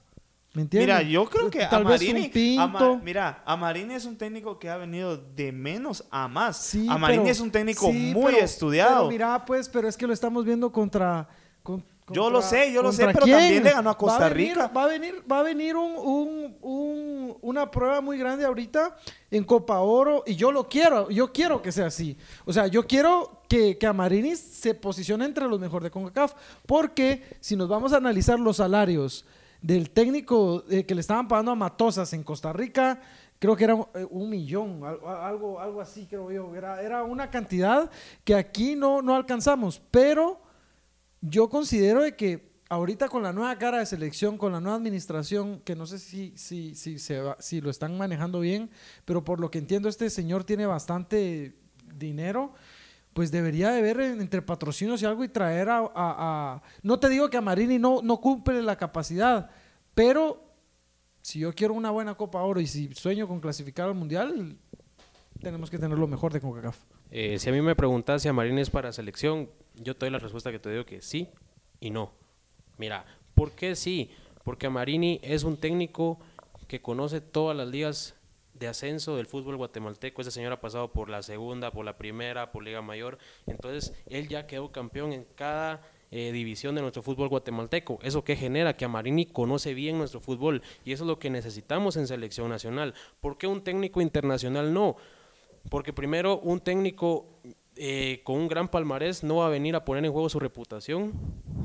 F: ¿Me entiendes?
B: Mira, yo creo que
F: tal vez un
B: mira, Amarini es un técnico que ha venido de menos a más.
F: Sí,
B: Amarini
F: pero-
B: es un técnico
F: sí,
B: muy
F: pero-
B: estudiado.
F: Pero mira, pues, pero es que lo estamos viendo contra. con-
B: Yo lo sé, yo lo sé,
F: ¿contra
B: pero
F: quién?
B: también le ganó a
F: Va
B: Costa
F: venir-
B: Rica.
F: Va a venir, va a venir un, un- un- una prueba muy grande ahorita en Copa Oro y yo lo quiero, yo quiero que sea así. O sea, yo quiero que, que Amarini se posicione entre los mejores de CONCACAF, porque si nos vamos a analizar los salarios del técnico eh, que le estaban pagando a Matosas en Costa Rica, creo que era un, eh, un millón, al- algo, algo así creo yo. Era, era una cantidad que aquí no, no alcanzamos, pero yo considero de que ahorita con la nueva cara de selección, con la nueva administración, que no sé si, si, si, se va- si lo están manejando bien, pero por lo que entiendo este señor tiene bastante dinero, pues debería de ver en- entre patrocinios y algo y traer a... a- a- no te digo que a Marini no, no cumple la capacidad, pero si yo quiero una buena Copa Oro y si sueño con clasificar al Mundial, tenemos que tener lo mejor de CONCACAF.
C: Eh, si a mí me preguntas si a Marín es para selección, yo te doy la respuesta que te digo que sí y no. Mira, ¿por qué sí? Porque Marini es un técnico que conoce todas las ligas de ascenso del fútbol guatemalteco. Ese señor ha pasado por la segunda, por la primera, por Liga Mayor. Entonces, él ya quedó campeón en cada eh, división de nuestro fútbol guatemalteco. ¿Eso que genera? Que Amarini conoce bien nuestro fútbol y eso es lo que necesitamos en selección nacional. ¿Por qué un técnico internacional no? Porque primero, un técnico eh, con un gran palmarés no va a venir a poner en juego su reputación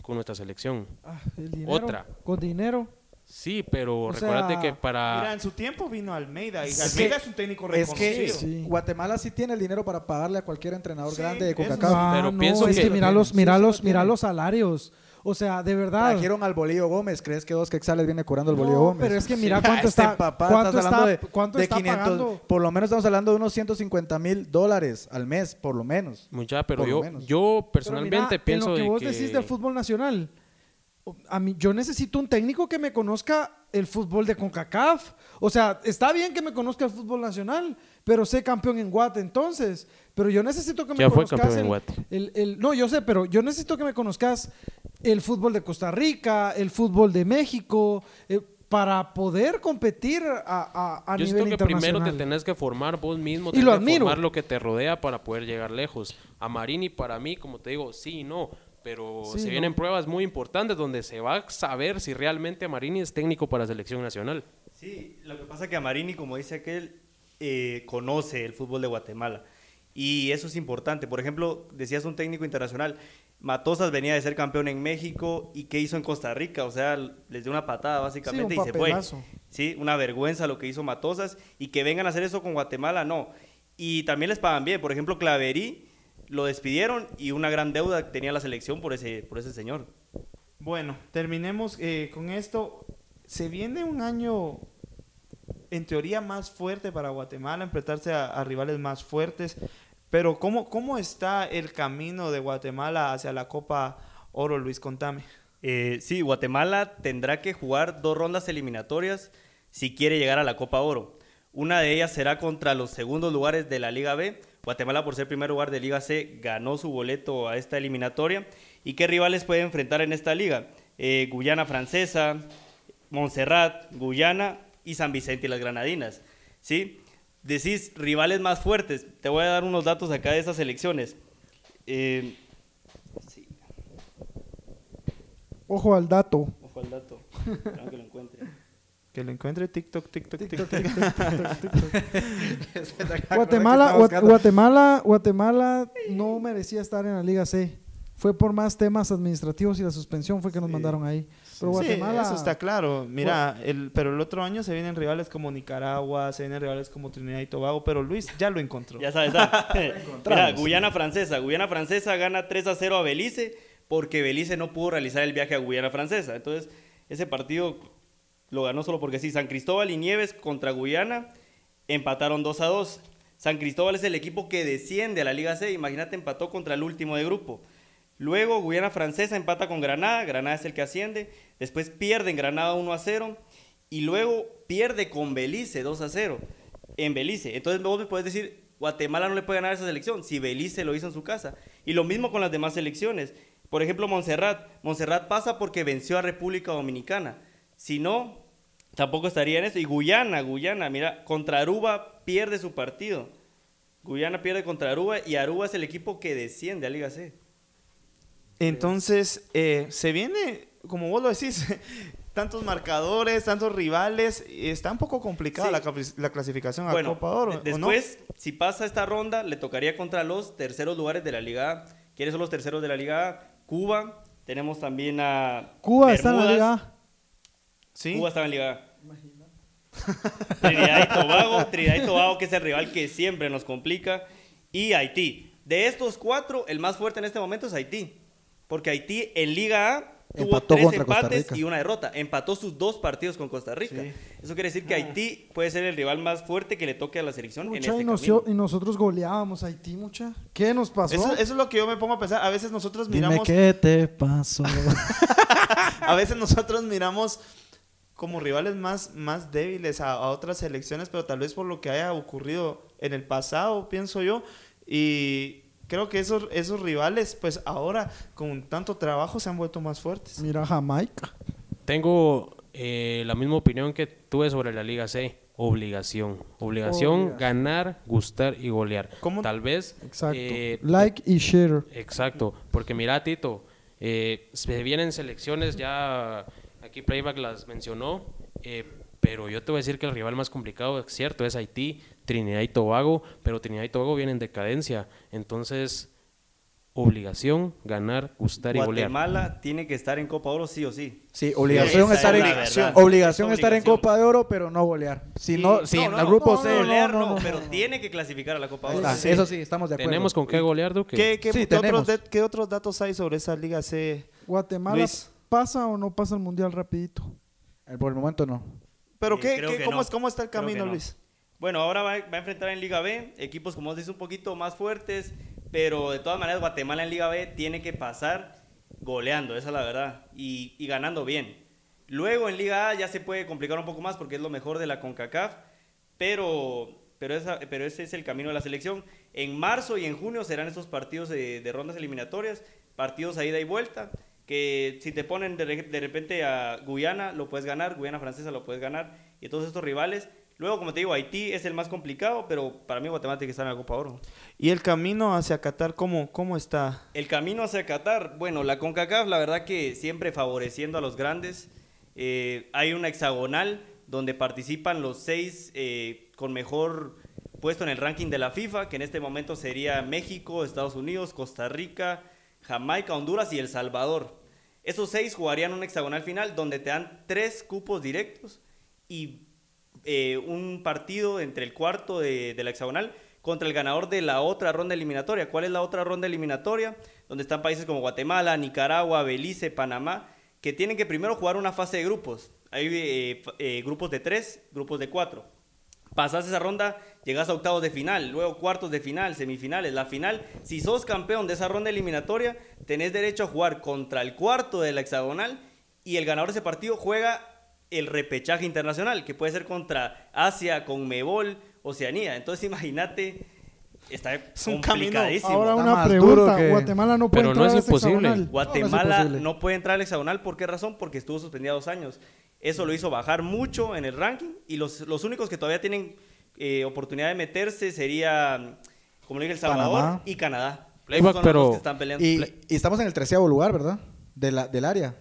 C: con nuestra selección.
F: Ah, el dinero,
C: Otra.
F: Con dinero.
C: Sí, pero
F: O
C: recuérdate
F: sea,
C: que para...
B: Mira, en su tiempo vino Almeida y
D: Es
B: Almeida
D: que-
B: es un técnico
D: Es
B: reconocido.
D: que
F: Sí.
D: Guatemala sí tiene el dinero para pagarle a cualquier entrenador
B: Sí,
D: grande de.
F: Ah,
C: Pero
F: no,
C: pienso
F: es que,
C: que-
F: mira los,
D: Sí,
F: mira
D: sí lo
F: los, mira los salarios. O sea, de verdad.
D: Trajeron al Bolillo Gómez. ¿Crees que dos quexales viene cobrando el
F: No,
D: Bolillo Gómez?
F: pero es que mira
D: Sí,
F: cuánto
D: este
F: está,
D: papá,
F: cuánto
D: estás
F: está,
D: hablando de,
F: cuánto
D: de
F: está
D: 500,
F: pagando.
D: Por lo menos estamos hablando de unos 150 mil dólares al mes, por lo menos.
C: Mucha, pero yo,
D: menos.
C: yo
F: Pero
C: personalmente
F: mira,
C: pienso
F: en lo que
C: de
F: vos
C: que...
F: decís del fútbol nacional, a mí, yo necesito un técnico que me conozca el fútbol de CONCACAF. O sea, está bien que me conozca el fútbol nacional, pero sé campeón en Guate entonces. Pero yo necesito que me
C: Ya fue
F: conozcas
C: campeón en
F: el-
C: Guate.
F: el- el- no, yo sé, pero yo necesito que me conozcas el fútbol de Costa Rica, el fútbol de México, eh, para poder competir a, a, a
C: Yo
F: nivel
C: siento que primero te tenés que formar vos mismo,
F: Y
C: tenés
F: lo
C: que
F: admiro.
C: formar lo que te rodea para poder llegar lejos. A Marini para mí, como te digo, sí y no, pero
F: Sí,
C: se
F: no.
C: vienen pruebas muy importantes donde se va a saber si realmente Marini es técnico para selección nacional.
E: Sí, lo que pasa es que Amarini, como dice aquel, eh, conoce el fútbol de Guatemala. Y eso es importante. Por ejemplo, decías un técnico internacional. Matosas venía de ser campeón en México y ¿qué hizo en Costa Rica? O sea, les dio una patada básicamente
F: Sí, un
E: y se fue.
F: papelazo.
E: Sí, una vergüenza lo que hizo Matosas y que vengan a hacer eso con Guatemala, no. Y también les pagan bien. Por ejemplo, Claverí lo despidieron y una gran deuda tenía la selección por ese, por ese señor.
B: Bueno, terminemos eh, con esto. Se viene un año, en teoría, más fuerte para Guatemala, enfrentarse a, a rivales más fuertes. Pero ¿cómo, ¿cómo está el camino de Guatemala hacia la Copa Oro, Luis? Contame.
E: Eh, sí, Guatemala tendrá que jugar dos rondas eliminatorias si quiere llegar a la Copa Oro. Una de ellas será contra los segundos lugares de la Liga B. Guatemala, por ser primer lugar de Liga C, ganó su boleto a esta eliminatoria. ¿Y qué rivales puede enfrentar en esta liga? Eh, Guyana Francesa, Montserrat, Guyana y San Vicente y las Granadinas. ¿Sí? Decís rivales más fuertes. Te voy a dar unos datos acá de esas elecciones. Eh, sí,
F: Ojo al dato.
E: ojo al dato. Que lo encuentre.
B: Que lo encuentre TikTok, TikTok, TikTok.
F: Guatemala, Gua- Guatemala, Guatemala no merecía estar en la Liga C. Fue por más temas administrativos y la suspensión fue que nos mandaron ahí. Pero Guatemala...
B: Sí, eso está claro. Mira, el, pero el otro año se vienen rivales como Nicaragua, se vienen rivales como Trinidad y Tobago, pero Luis ya lo encontró.
E: Ya sabes. Mira, Guyana Francesa. Guyana Francesa gana 3 a 0 a Belice porque Belice no pudo realizar el viaje a Guyana Francesa. Entonces, ese partido lo ganó solo porque sí. San Cristóbal y Nieves contra Guyana empataron 2 a 2. San Cristóbal es el equipo que desciende a la Liga C. Imagínate, empató contra el último de grupo. Luego Guyana Francesa empata con Granada, Granada es el que asciende, después pierde en Granada 1 a 0 y luego pierde con Belice 2 a 0 en Belice. Entonces vos me puedes decir, Guatemala no le puede ganar esa selección si Belice lo hizo en su casa. Y lo mismo con las demás selecciones. Por ejemplo, Montserrat. Montserrat pasa porque venció a República Dominicana. Si no, tampoco estaría en eso. Y Guyana, Guyana, mira, contra Aruba pierde su partido. Guyana pierde contra Aruba y Aruba es el equipo que desciende a Liga C.
B: Entonces, eh, se viene, como vos lo decís, tantos marcadores, tantos rivales. Está un poco complicada la, la, clasificación a
E: bueno,
B: Copa Oro.
E: Después, si pasa esta ronda, le tocaría contra los terceros lugares de la Liga A. ¿Quiénes son los terceros de la Liga A? Cuba. Tenemos también a.
F: Cuba está en la Liga A.
E: ¿Sí? Cuba está en Liga A. Trinidad y Tobago, Trinidad y Tobago, que es el rival que siempre nos complica. Y Haití. De estos cuatro, el más fuerte en este momento es Haití. Porque Haití en Liga A tuvo tres empates y una derrota. Empató sus dos partidos con Costa Rica. Eso quiere decir que. Haití puede ser el rival más fuerte que le toque a la selección en este
F: y, y nosotros goleábamos a Haití, mucha. ¿Qué nos pasó?
B: Eso, es lo que yo me pongo a pensar. A veces nosotros miramos...
D: ¿qué te pasó?
B: a veces nosotros miramos como rivales más, más débiles a, a otras selecciones, pero tal vez por lo que haya ocurrido en el pasado, pienso yo. Y creo que esos, esos rivales, pues ahora con tanto trabajo se han vuelto más fuertes.
F: Mira Jamaica.
C: Tengo eh, la misma opinión que tuve sobre la Liga C. Obligación. Obligación, ganar, gustar y golear. ¿Cómo? Tal vez.
F: Exacto. Eh, like y share.
C: Exacto. Porque mira, Tito, eh, se vienen selecciones, ya aquí Playback las mencionó, pero yo te voy a decir que el rival más complicado, es cierto, es Haití. Trinidad y Tobago, pero Trinidad y Tobago viene en decadencia. Entonces, obligación ganar, gustar y golear.
E: Guatemala tiene que estar en Copa Oro sí o sí.
D: Sí, obligación estar en obligación, estar en Copa de Oro, pero no golear. Si no, si en el grupo C
E: golear no, pero tiene que clasificar a la Copa de Oro.
D: Eso sí, estamos de acuerdo.
C: Tenemos con qué golear, Duque.
B: ¿Qué, qué, otros, ¿Qué, otros, datos hay sobre esa Liga C?
F: Guatemala pasa o no pasa el mundial rapidito.
D: Eh, por el momento no.
B: Pero qué, cómo, es, cómo está el camino, Luis?
E: Bueno, ahora va, a enfrentar en Liga B equipos, como os dice, un poquito más fuertes, pero de todas maneras Guatemala en Liga B tiene que pasar goleando, esa es la verdad, y, ganando bien. Luego en Liga A ya se puede complicar un poco más porque es lo mejor de la CONCACAF, pero, pero, pero ese es el camino de la selección. En marzo y en junio serán estos partidos de, rondas eliminatorias, partidos a ida y vuelta, que si te ponen de, de repente a Guyana, lo puedes ganar, Guyana Francesa lo puedes ganar, y todos estos rivales Luego, como te digo, Haití es el más complicado, pero para mí Guatemala tiene que estar en la Copa Oro.
B: ¿Y el camino hacia Qatar cómo, cómo está?
E: El camino hacia Qatar, bueno, la CONCACAF la verdad que siempre favoreciendo a los grandes. Eh, hay una hexagonal donde participan los seis eh, con mejor puesto en el ranking de la FIFA, que en este momento sería México, Estados Unidos, Costa Rica, Jamaica, Honduras y El Salvador. Esos seis jugarían un hexagonal final donde te dan tres cupos directos y eh, un partido entre el cuarto de, la hexagonal contra el ganador de la otra ronda eliminatoria. ¿Cuál es la otra ronda eliminatoria? Donde están países como Guatemala, Nicaragua, Belice, Panamá, que tienen que primero jugar una fase de grupos. Hay eh, eh, grupos de tres, grupos de cuatro. Pasas esa ronda, llegas a octavos de final, luego cuartos de final, semifinales, la final. Si sos campeón de esa ronda eliminatoria, tenés derecho a jugar contra el cuarto de la hexagonal y el ganador de ese partido juega el repechaje internacional, que puede ser contra Asia, con Mebol, Oceanía. Entonces imagínate, está es un complicadísimo.
F: Ahora una pregunta, Guatemala no puede entrar al hexagonal.
E: Guatemala no, puede entrar al hexagonal, ¿por qué razón? Porque estuvo suspendido dos años. Eso lo hizo bajar mucho en el ranking y los, los únicos que todavía tienen eh, oportunidad de meterse sería, como le dije, El Salvador y Canadá.
D: pero... Y, estamos en el treceavo lugar, ¿verdad? De la, del área.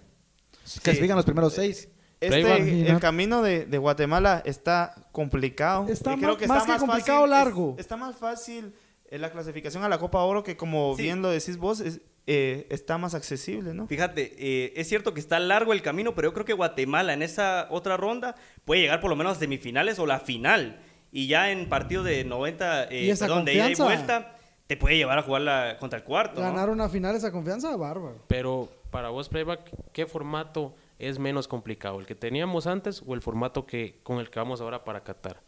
D: que Clasifican los primeros seis.
B: Este, el camino de, Guatemala está complicado.
F: Está creo que más, que complicado, largo.
B: está más fácil la clasificación a la Copa Oro que como bien lo decís vos, eh, está más accesible, ¿no?
E: Fíjate, eh, es cierto que está largo el camino, pero yo creo que Guatemala en esa otra ronda puede llegar por lo menos a semifinales o la final. Y ya en partidos de 90, eh,
F: Y esa
E: perdón, de ida y vuelta, te puede llevar a jugar la- contra el cuarto. ¿no?
F: Ganar una final esa confianza, bárbaro.
C: Pero para vos, Playback, ¿qué formato es menos complicado? ¿El que teníamos antes o el formato que con el que vamos ahora para Qatar?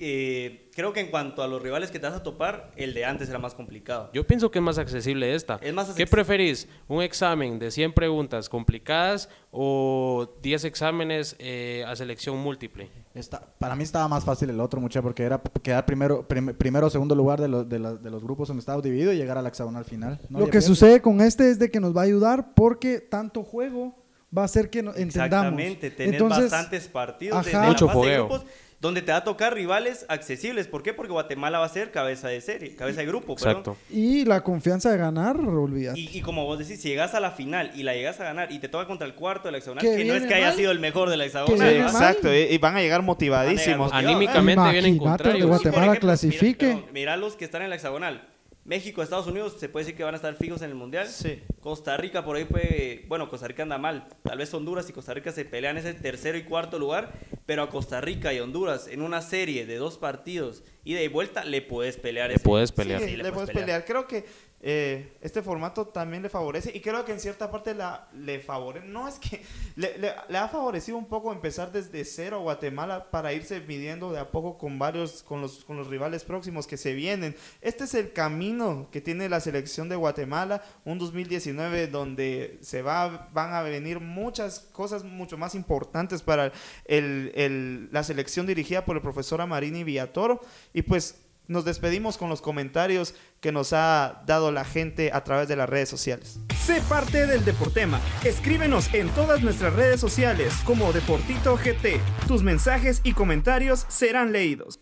E: Eh, creo que en cuanto a los rivales que te vas a topar, el de antes era más complicado.
C: Yo pienso que es más accesible esta.
E: Es más
C: ¿Qué
E: accesible.
C: preferís? ¿Un examen de 100 preguntas complicadas o 10 exámenes eh, a selección múltiple?
D: Está- para mí estaba más fácil el otro, mucha, porque era quedar primero, prim- primero o segundo lugar de, los- de, la- de los grupos donde estaba dividido y llegar al hexagonal final. No
F: Lo que
D: pierde.
F: sucede con este es de que nos va a ayudar porque tanto juego va a hacer que no- entendamos.
E: Exactamente, tenés
F: Entonces,
E: bastantes partidos
F: ajá.
E: de la
C: Mucho
E: fase de grupos donde te va a tocar rivales accesibles. ¿Por qué? Porque Guatemala va a ser cabeza de serie, cabeza de grupo. perdón.
C: Exacto.
F: Y la confianza de ganar, olvídate.
E: Y, y como vos decís, si llegas a la final y la llegas a ganar y te toca contra el cuarto de la hexagonal,
F: Que
E: no es que haya
F: mal.
E: sido el mejor de la hexagonal.
B: Exacto, y, y van a llegar motivadísimos.
E: Van a llegar
C: Anímicamente vienen contrarios.
F: Guatemala
E: ejemplo,
F: clasifique.
E: Mira, perdón, mira los que están en la hexagonal. México, Estados Unidos, se puede decir que van a estar fijos en el Mundial.
B: Sí.
E: Costa Rica por ahí puede, bueno, Costa Rica anda mal. Tal vez Honduras y Costa Rica se pelean ese tercero y cuarto lugar, pero a Costa Rica y Honduras en una serie de dos partidos ida y vuelta le puedes pelear.
C: Le
E: ese-
C: puedes pelear.
B: Sí, le, puedes pelear. Creo que eh, este formato también le favorece y creo que en cierta parte la, le favorece. No es que le, ha favorecido un poco empezar desde cero a Guatemala para irse midiendo de a poco con varios, con los, con los rivales próximos que se vienen. Este es el camino que tiene la selección de Guatemala, un 2019 donde se va, van a venir muchas cosas mucho más importantes para el- el- la selección dirigida por el profesor Amarini Villatoro. Y pues nos despedimos con los comentarios que nos ha dado la gente a través de las redes sociales.
H: Sé parte del Deportema. Escríbenos en todas nuestras redes sociales como Deportito GT. Tus mensajes y comentarios serán leídos.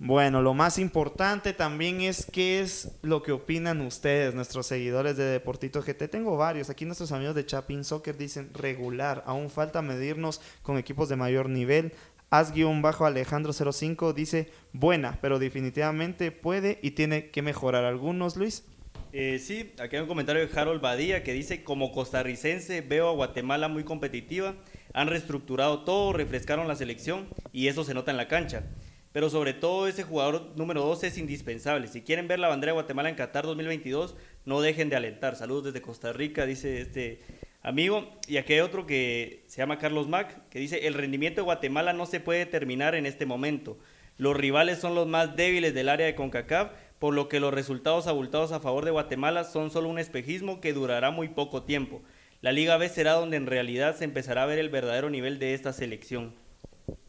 B: Bueno, lo más importante también es qué es lo que opinan ustedes, nuestros seguidores de Deportito GT. Tengo varios. Aquí nuestros amigos de Chapin Soccer dicen regular. Aún falta medirnos con equipos de mayor nivel. As-bajo Alejandro 05 dice buena, pero definitivamente puede y tiene que mejorar. ¿Algunos, Luis?
E: Eh, sí, aquí hay un comentario de Harold Badía que dice, como costarricense veo a Guatemala muy competitiva, han reestructurado todo, refrescaron la selección y eso se nota en la cancha. Pero sobre todo ese jugador número 2 es indispensable. Si quieren ver la bandera de Guatemala en Qatar 2022, no dejen de alentar. Saludos desde Costa Rica, dice este amigo. Y aquí hay otro que se llama Carlos Mac, que dice, el rendimiento de Guatemala no se puede determinar en este momento. Los rivales son los más débiles del área de CONCACAF, por lo que los resultados abultados a favor de Guatemala son solo un espejismo que durará muy poco tiempo. La Liga B será donde en realidad se empezará a ver el verdadero nivel de esta selección.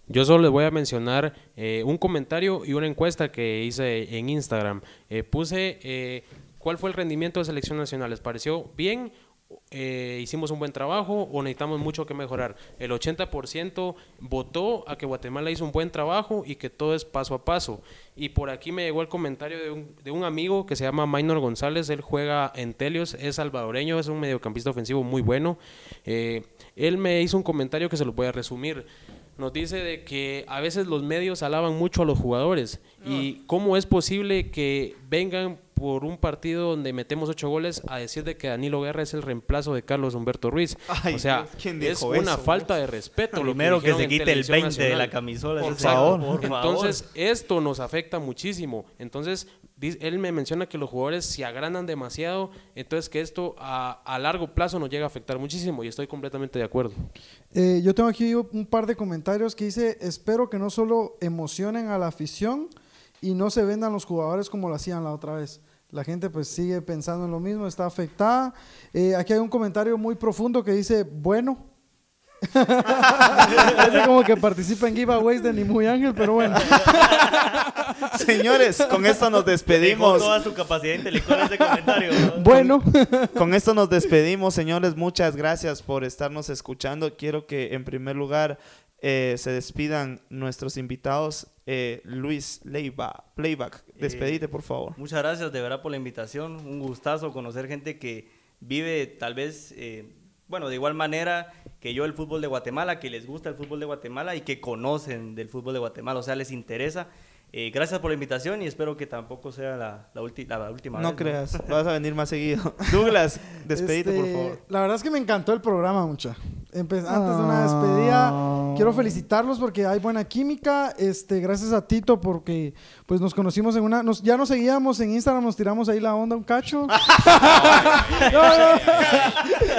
C: Yo solo les voy a mencionar eh, un comentario y una encuesta que hice en Instagram. Eh, puse eh, cuál fue el rendimiento de selección nacional. ¿Les pareció bien? Eh, ¿Hicimos un buen trabajo o necesitamos mucho que mejorar? El 80% votó a que Guatemala hizo un buen trabajo y que todo es paso a paso. Y por aquí me llegó el comentario de un, de un amigo que se llama Maynor González. Él juega en Telios, es salvadoreño, es un mediocampista ofensivo muy bueno. Eh, él me hizo un comentario que se lo voy a resumir nos dice de que a veces los medios alaban mucho a los jugadores y cómo es posible que vengan por un partido donde metemos ocho goles a decir de que Danilo Guerra es el reemplazo de Carlos Humberto Ruiz.
B: Ay,
C: o sea,
B: Dios, ¿quién
C: es una
B: eso,
C: falta de respeto. lo
E: Primero que, se quite el
C: Televisión
E: 20 de la camisola.
B: Por favor.
C: Entonces, esto nos afecta muchísimo. Entonces, él me menciona que los jugadores se agrandan demasiado, entonces que esto a, a largo plazo nos llega a afectar muchísimo y estoy completamente de acuerdo.
F: Eh, yo tengo aquí un par de comentarios que dice, espero que no solo emocionen a la afición y no se vendan los jugadores como lo hacían la otra vez. La gente pues sigue pensando en lo mismo, está afectada. Eh, aquí hay un comentario muy profundo que dice, bueno. Parece como que participa en giveaways de Ni Muy Ángel, pero bueno.
B: Señores, con esto nos despedimos.
E: toda su capacidad intelectual ese comentario. ¿no?
F: Bueno.
B: Con esto nos despedimos, señores. Muchas gracias por estarnos escuchando. Quiero que en primer lugar eh, se despidan nuestros invitados. Eh, Luis Leiva, Playback, despedite por favor.
E: Muchas gracias de verdad por la invitación. Un gustazo conocer gente que vive tal vez, eh, bueno, de igual manera que yo el fútbol de Guatemala, que les gusta el fútbol de Guatemala y que conocen del fútbol de Guatemala, o sea, les interesa. Eh, gracias por la invitación y espero que tampoco sea la, la, ulti- la última
B: No
E: vez.
B: creas, vas a venir más seguido. Douglas, despedite, por
F: Este,
B: favor.
F: La verdad es que me encantó el programa, mucha. Empe- antes de una despedida,
D: Ah.
F: quiero felicitarlos porque hay buena química. Este, gracias a Tito porque pues nos conocimos en una, nos, ya nos seguíamos en Instagram, nos tiramos ahí la onda un cacho. no, no,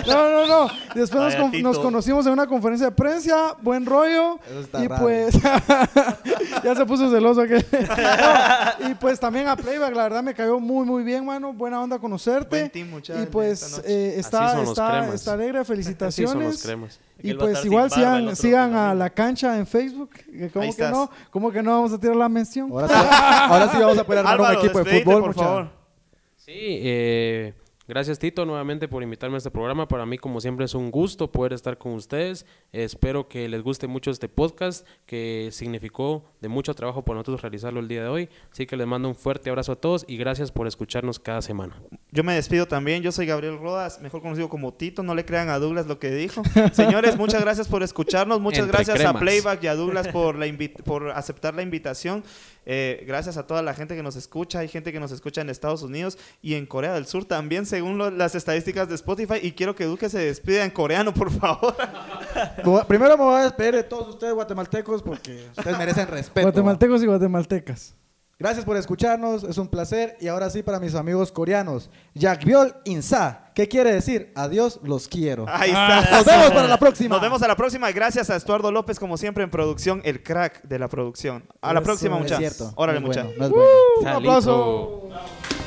F: no, no, no. Después nos, con- nos conocimos en una conferencia de prensa, buen rollo.
D: Eso está
F: y
D: raro.
F: pues ya se puso celoso aquel. No, y pues también a Playback, la verdad me cayó muy muy bien, mano. Buena onda conocerte.
B: Buen team, muchachos,
F: y pues eh, está, está, está alegre,
C: Así son los
F: felicitaciones.
C: cremas.
F: Y pues igual sigan, sigan a la cancha en Facebook. ¿Cómo
B: Ahí
F: que
B: estás.
F: no? ¿Cómo que no vamos a tirar la mención?
D: Ahora sí, ahora sí vamos a poder armar
B: Álvaro,
D: un equipo de fútbol.
B: por
D: mucha.
B: favor.
C: Sí, eh, gracias Tito nuevamente por invitarme a este programa. Para mí, como siempre, es un gusto poder estar con ustedes. Espero que les guste mucho este podcast, que significó de mucho trabajo para nosotros realizarlo el día de hoy. Así que les mando un fuerte abrazo a todos y gracias por escucharnos cada semana.
B: Yo me despido también. Yo soy Gabriel Rodas, mejor conocido como Tito. No le crean a Douglas lo que dijo. Señores, muchas gracias por escucharnos. Muchas
C: Entre
B: gracias a. Playback y a Douglas por, la por aceptar la invitación. Eh, gracias a toda la gente que nos escucha. Hay gente que nos escucha en Estados Unidos y en Corea del Sur también, según lo- las estadísticas de Spotify. Y quiero que Duque se despida en coreano, por favor.
D: Primero me voy a despedir de todos ustedes guatemaltecos porque ustedes merecen respeto.
F: Guatemaltecos y guatemaltecas.
D: Gracias por escucharnos, es un placer. Y ahora sí, para mis amigos coreanos, Yakbiol Insa, ¿qué quiere decir? Adiós, los quiero.
B: Ahí está.
D: Nos vemos para la próxima.
B: Nos vemos a la próxima. Gracias a Estuardo López, como siempre, en producción, el crack de la producción. A la
F: Eso
B: próxima,
F: es
B: muchachos.
D: cierto.
B: Órale, muchachos.
D: bueno, no es bueno.
F: Un
C: Salito.
F: aplauso.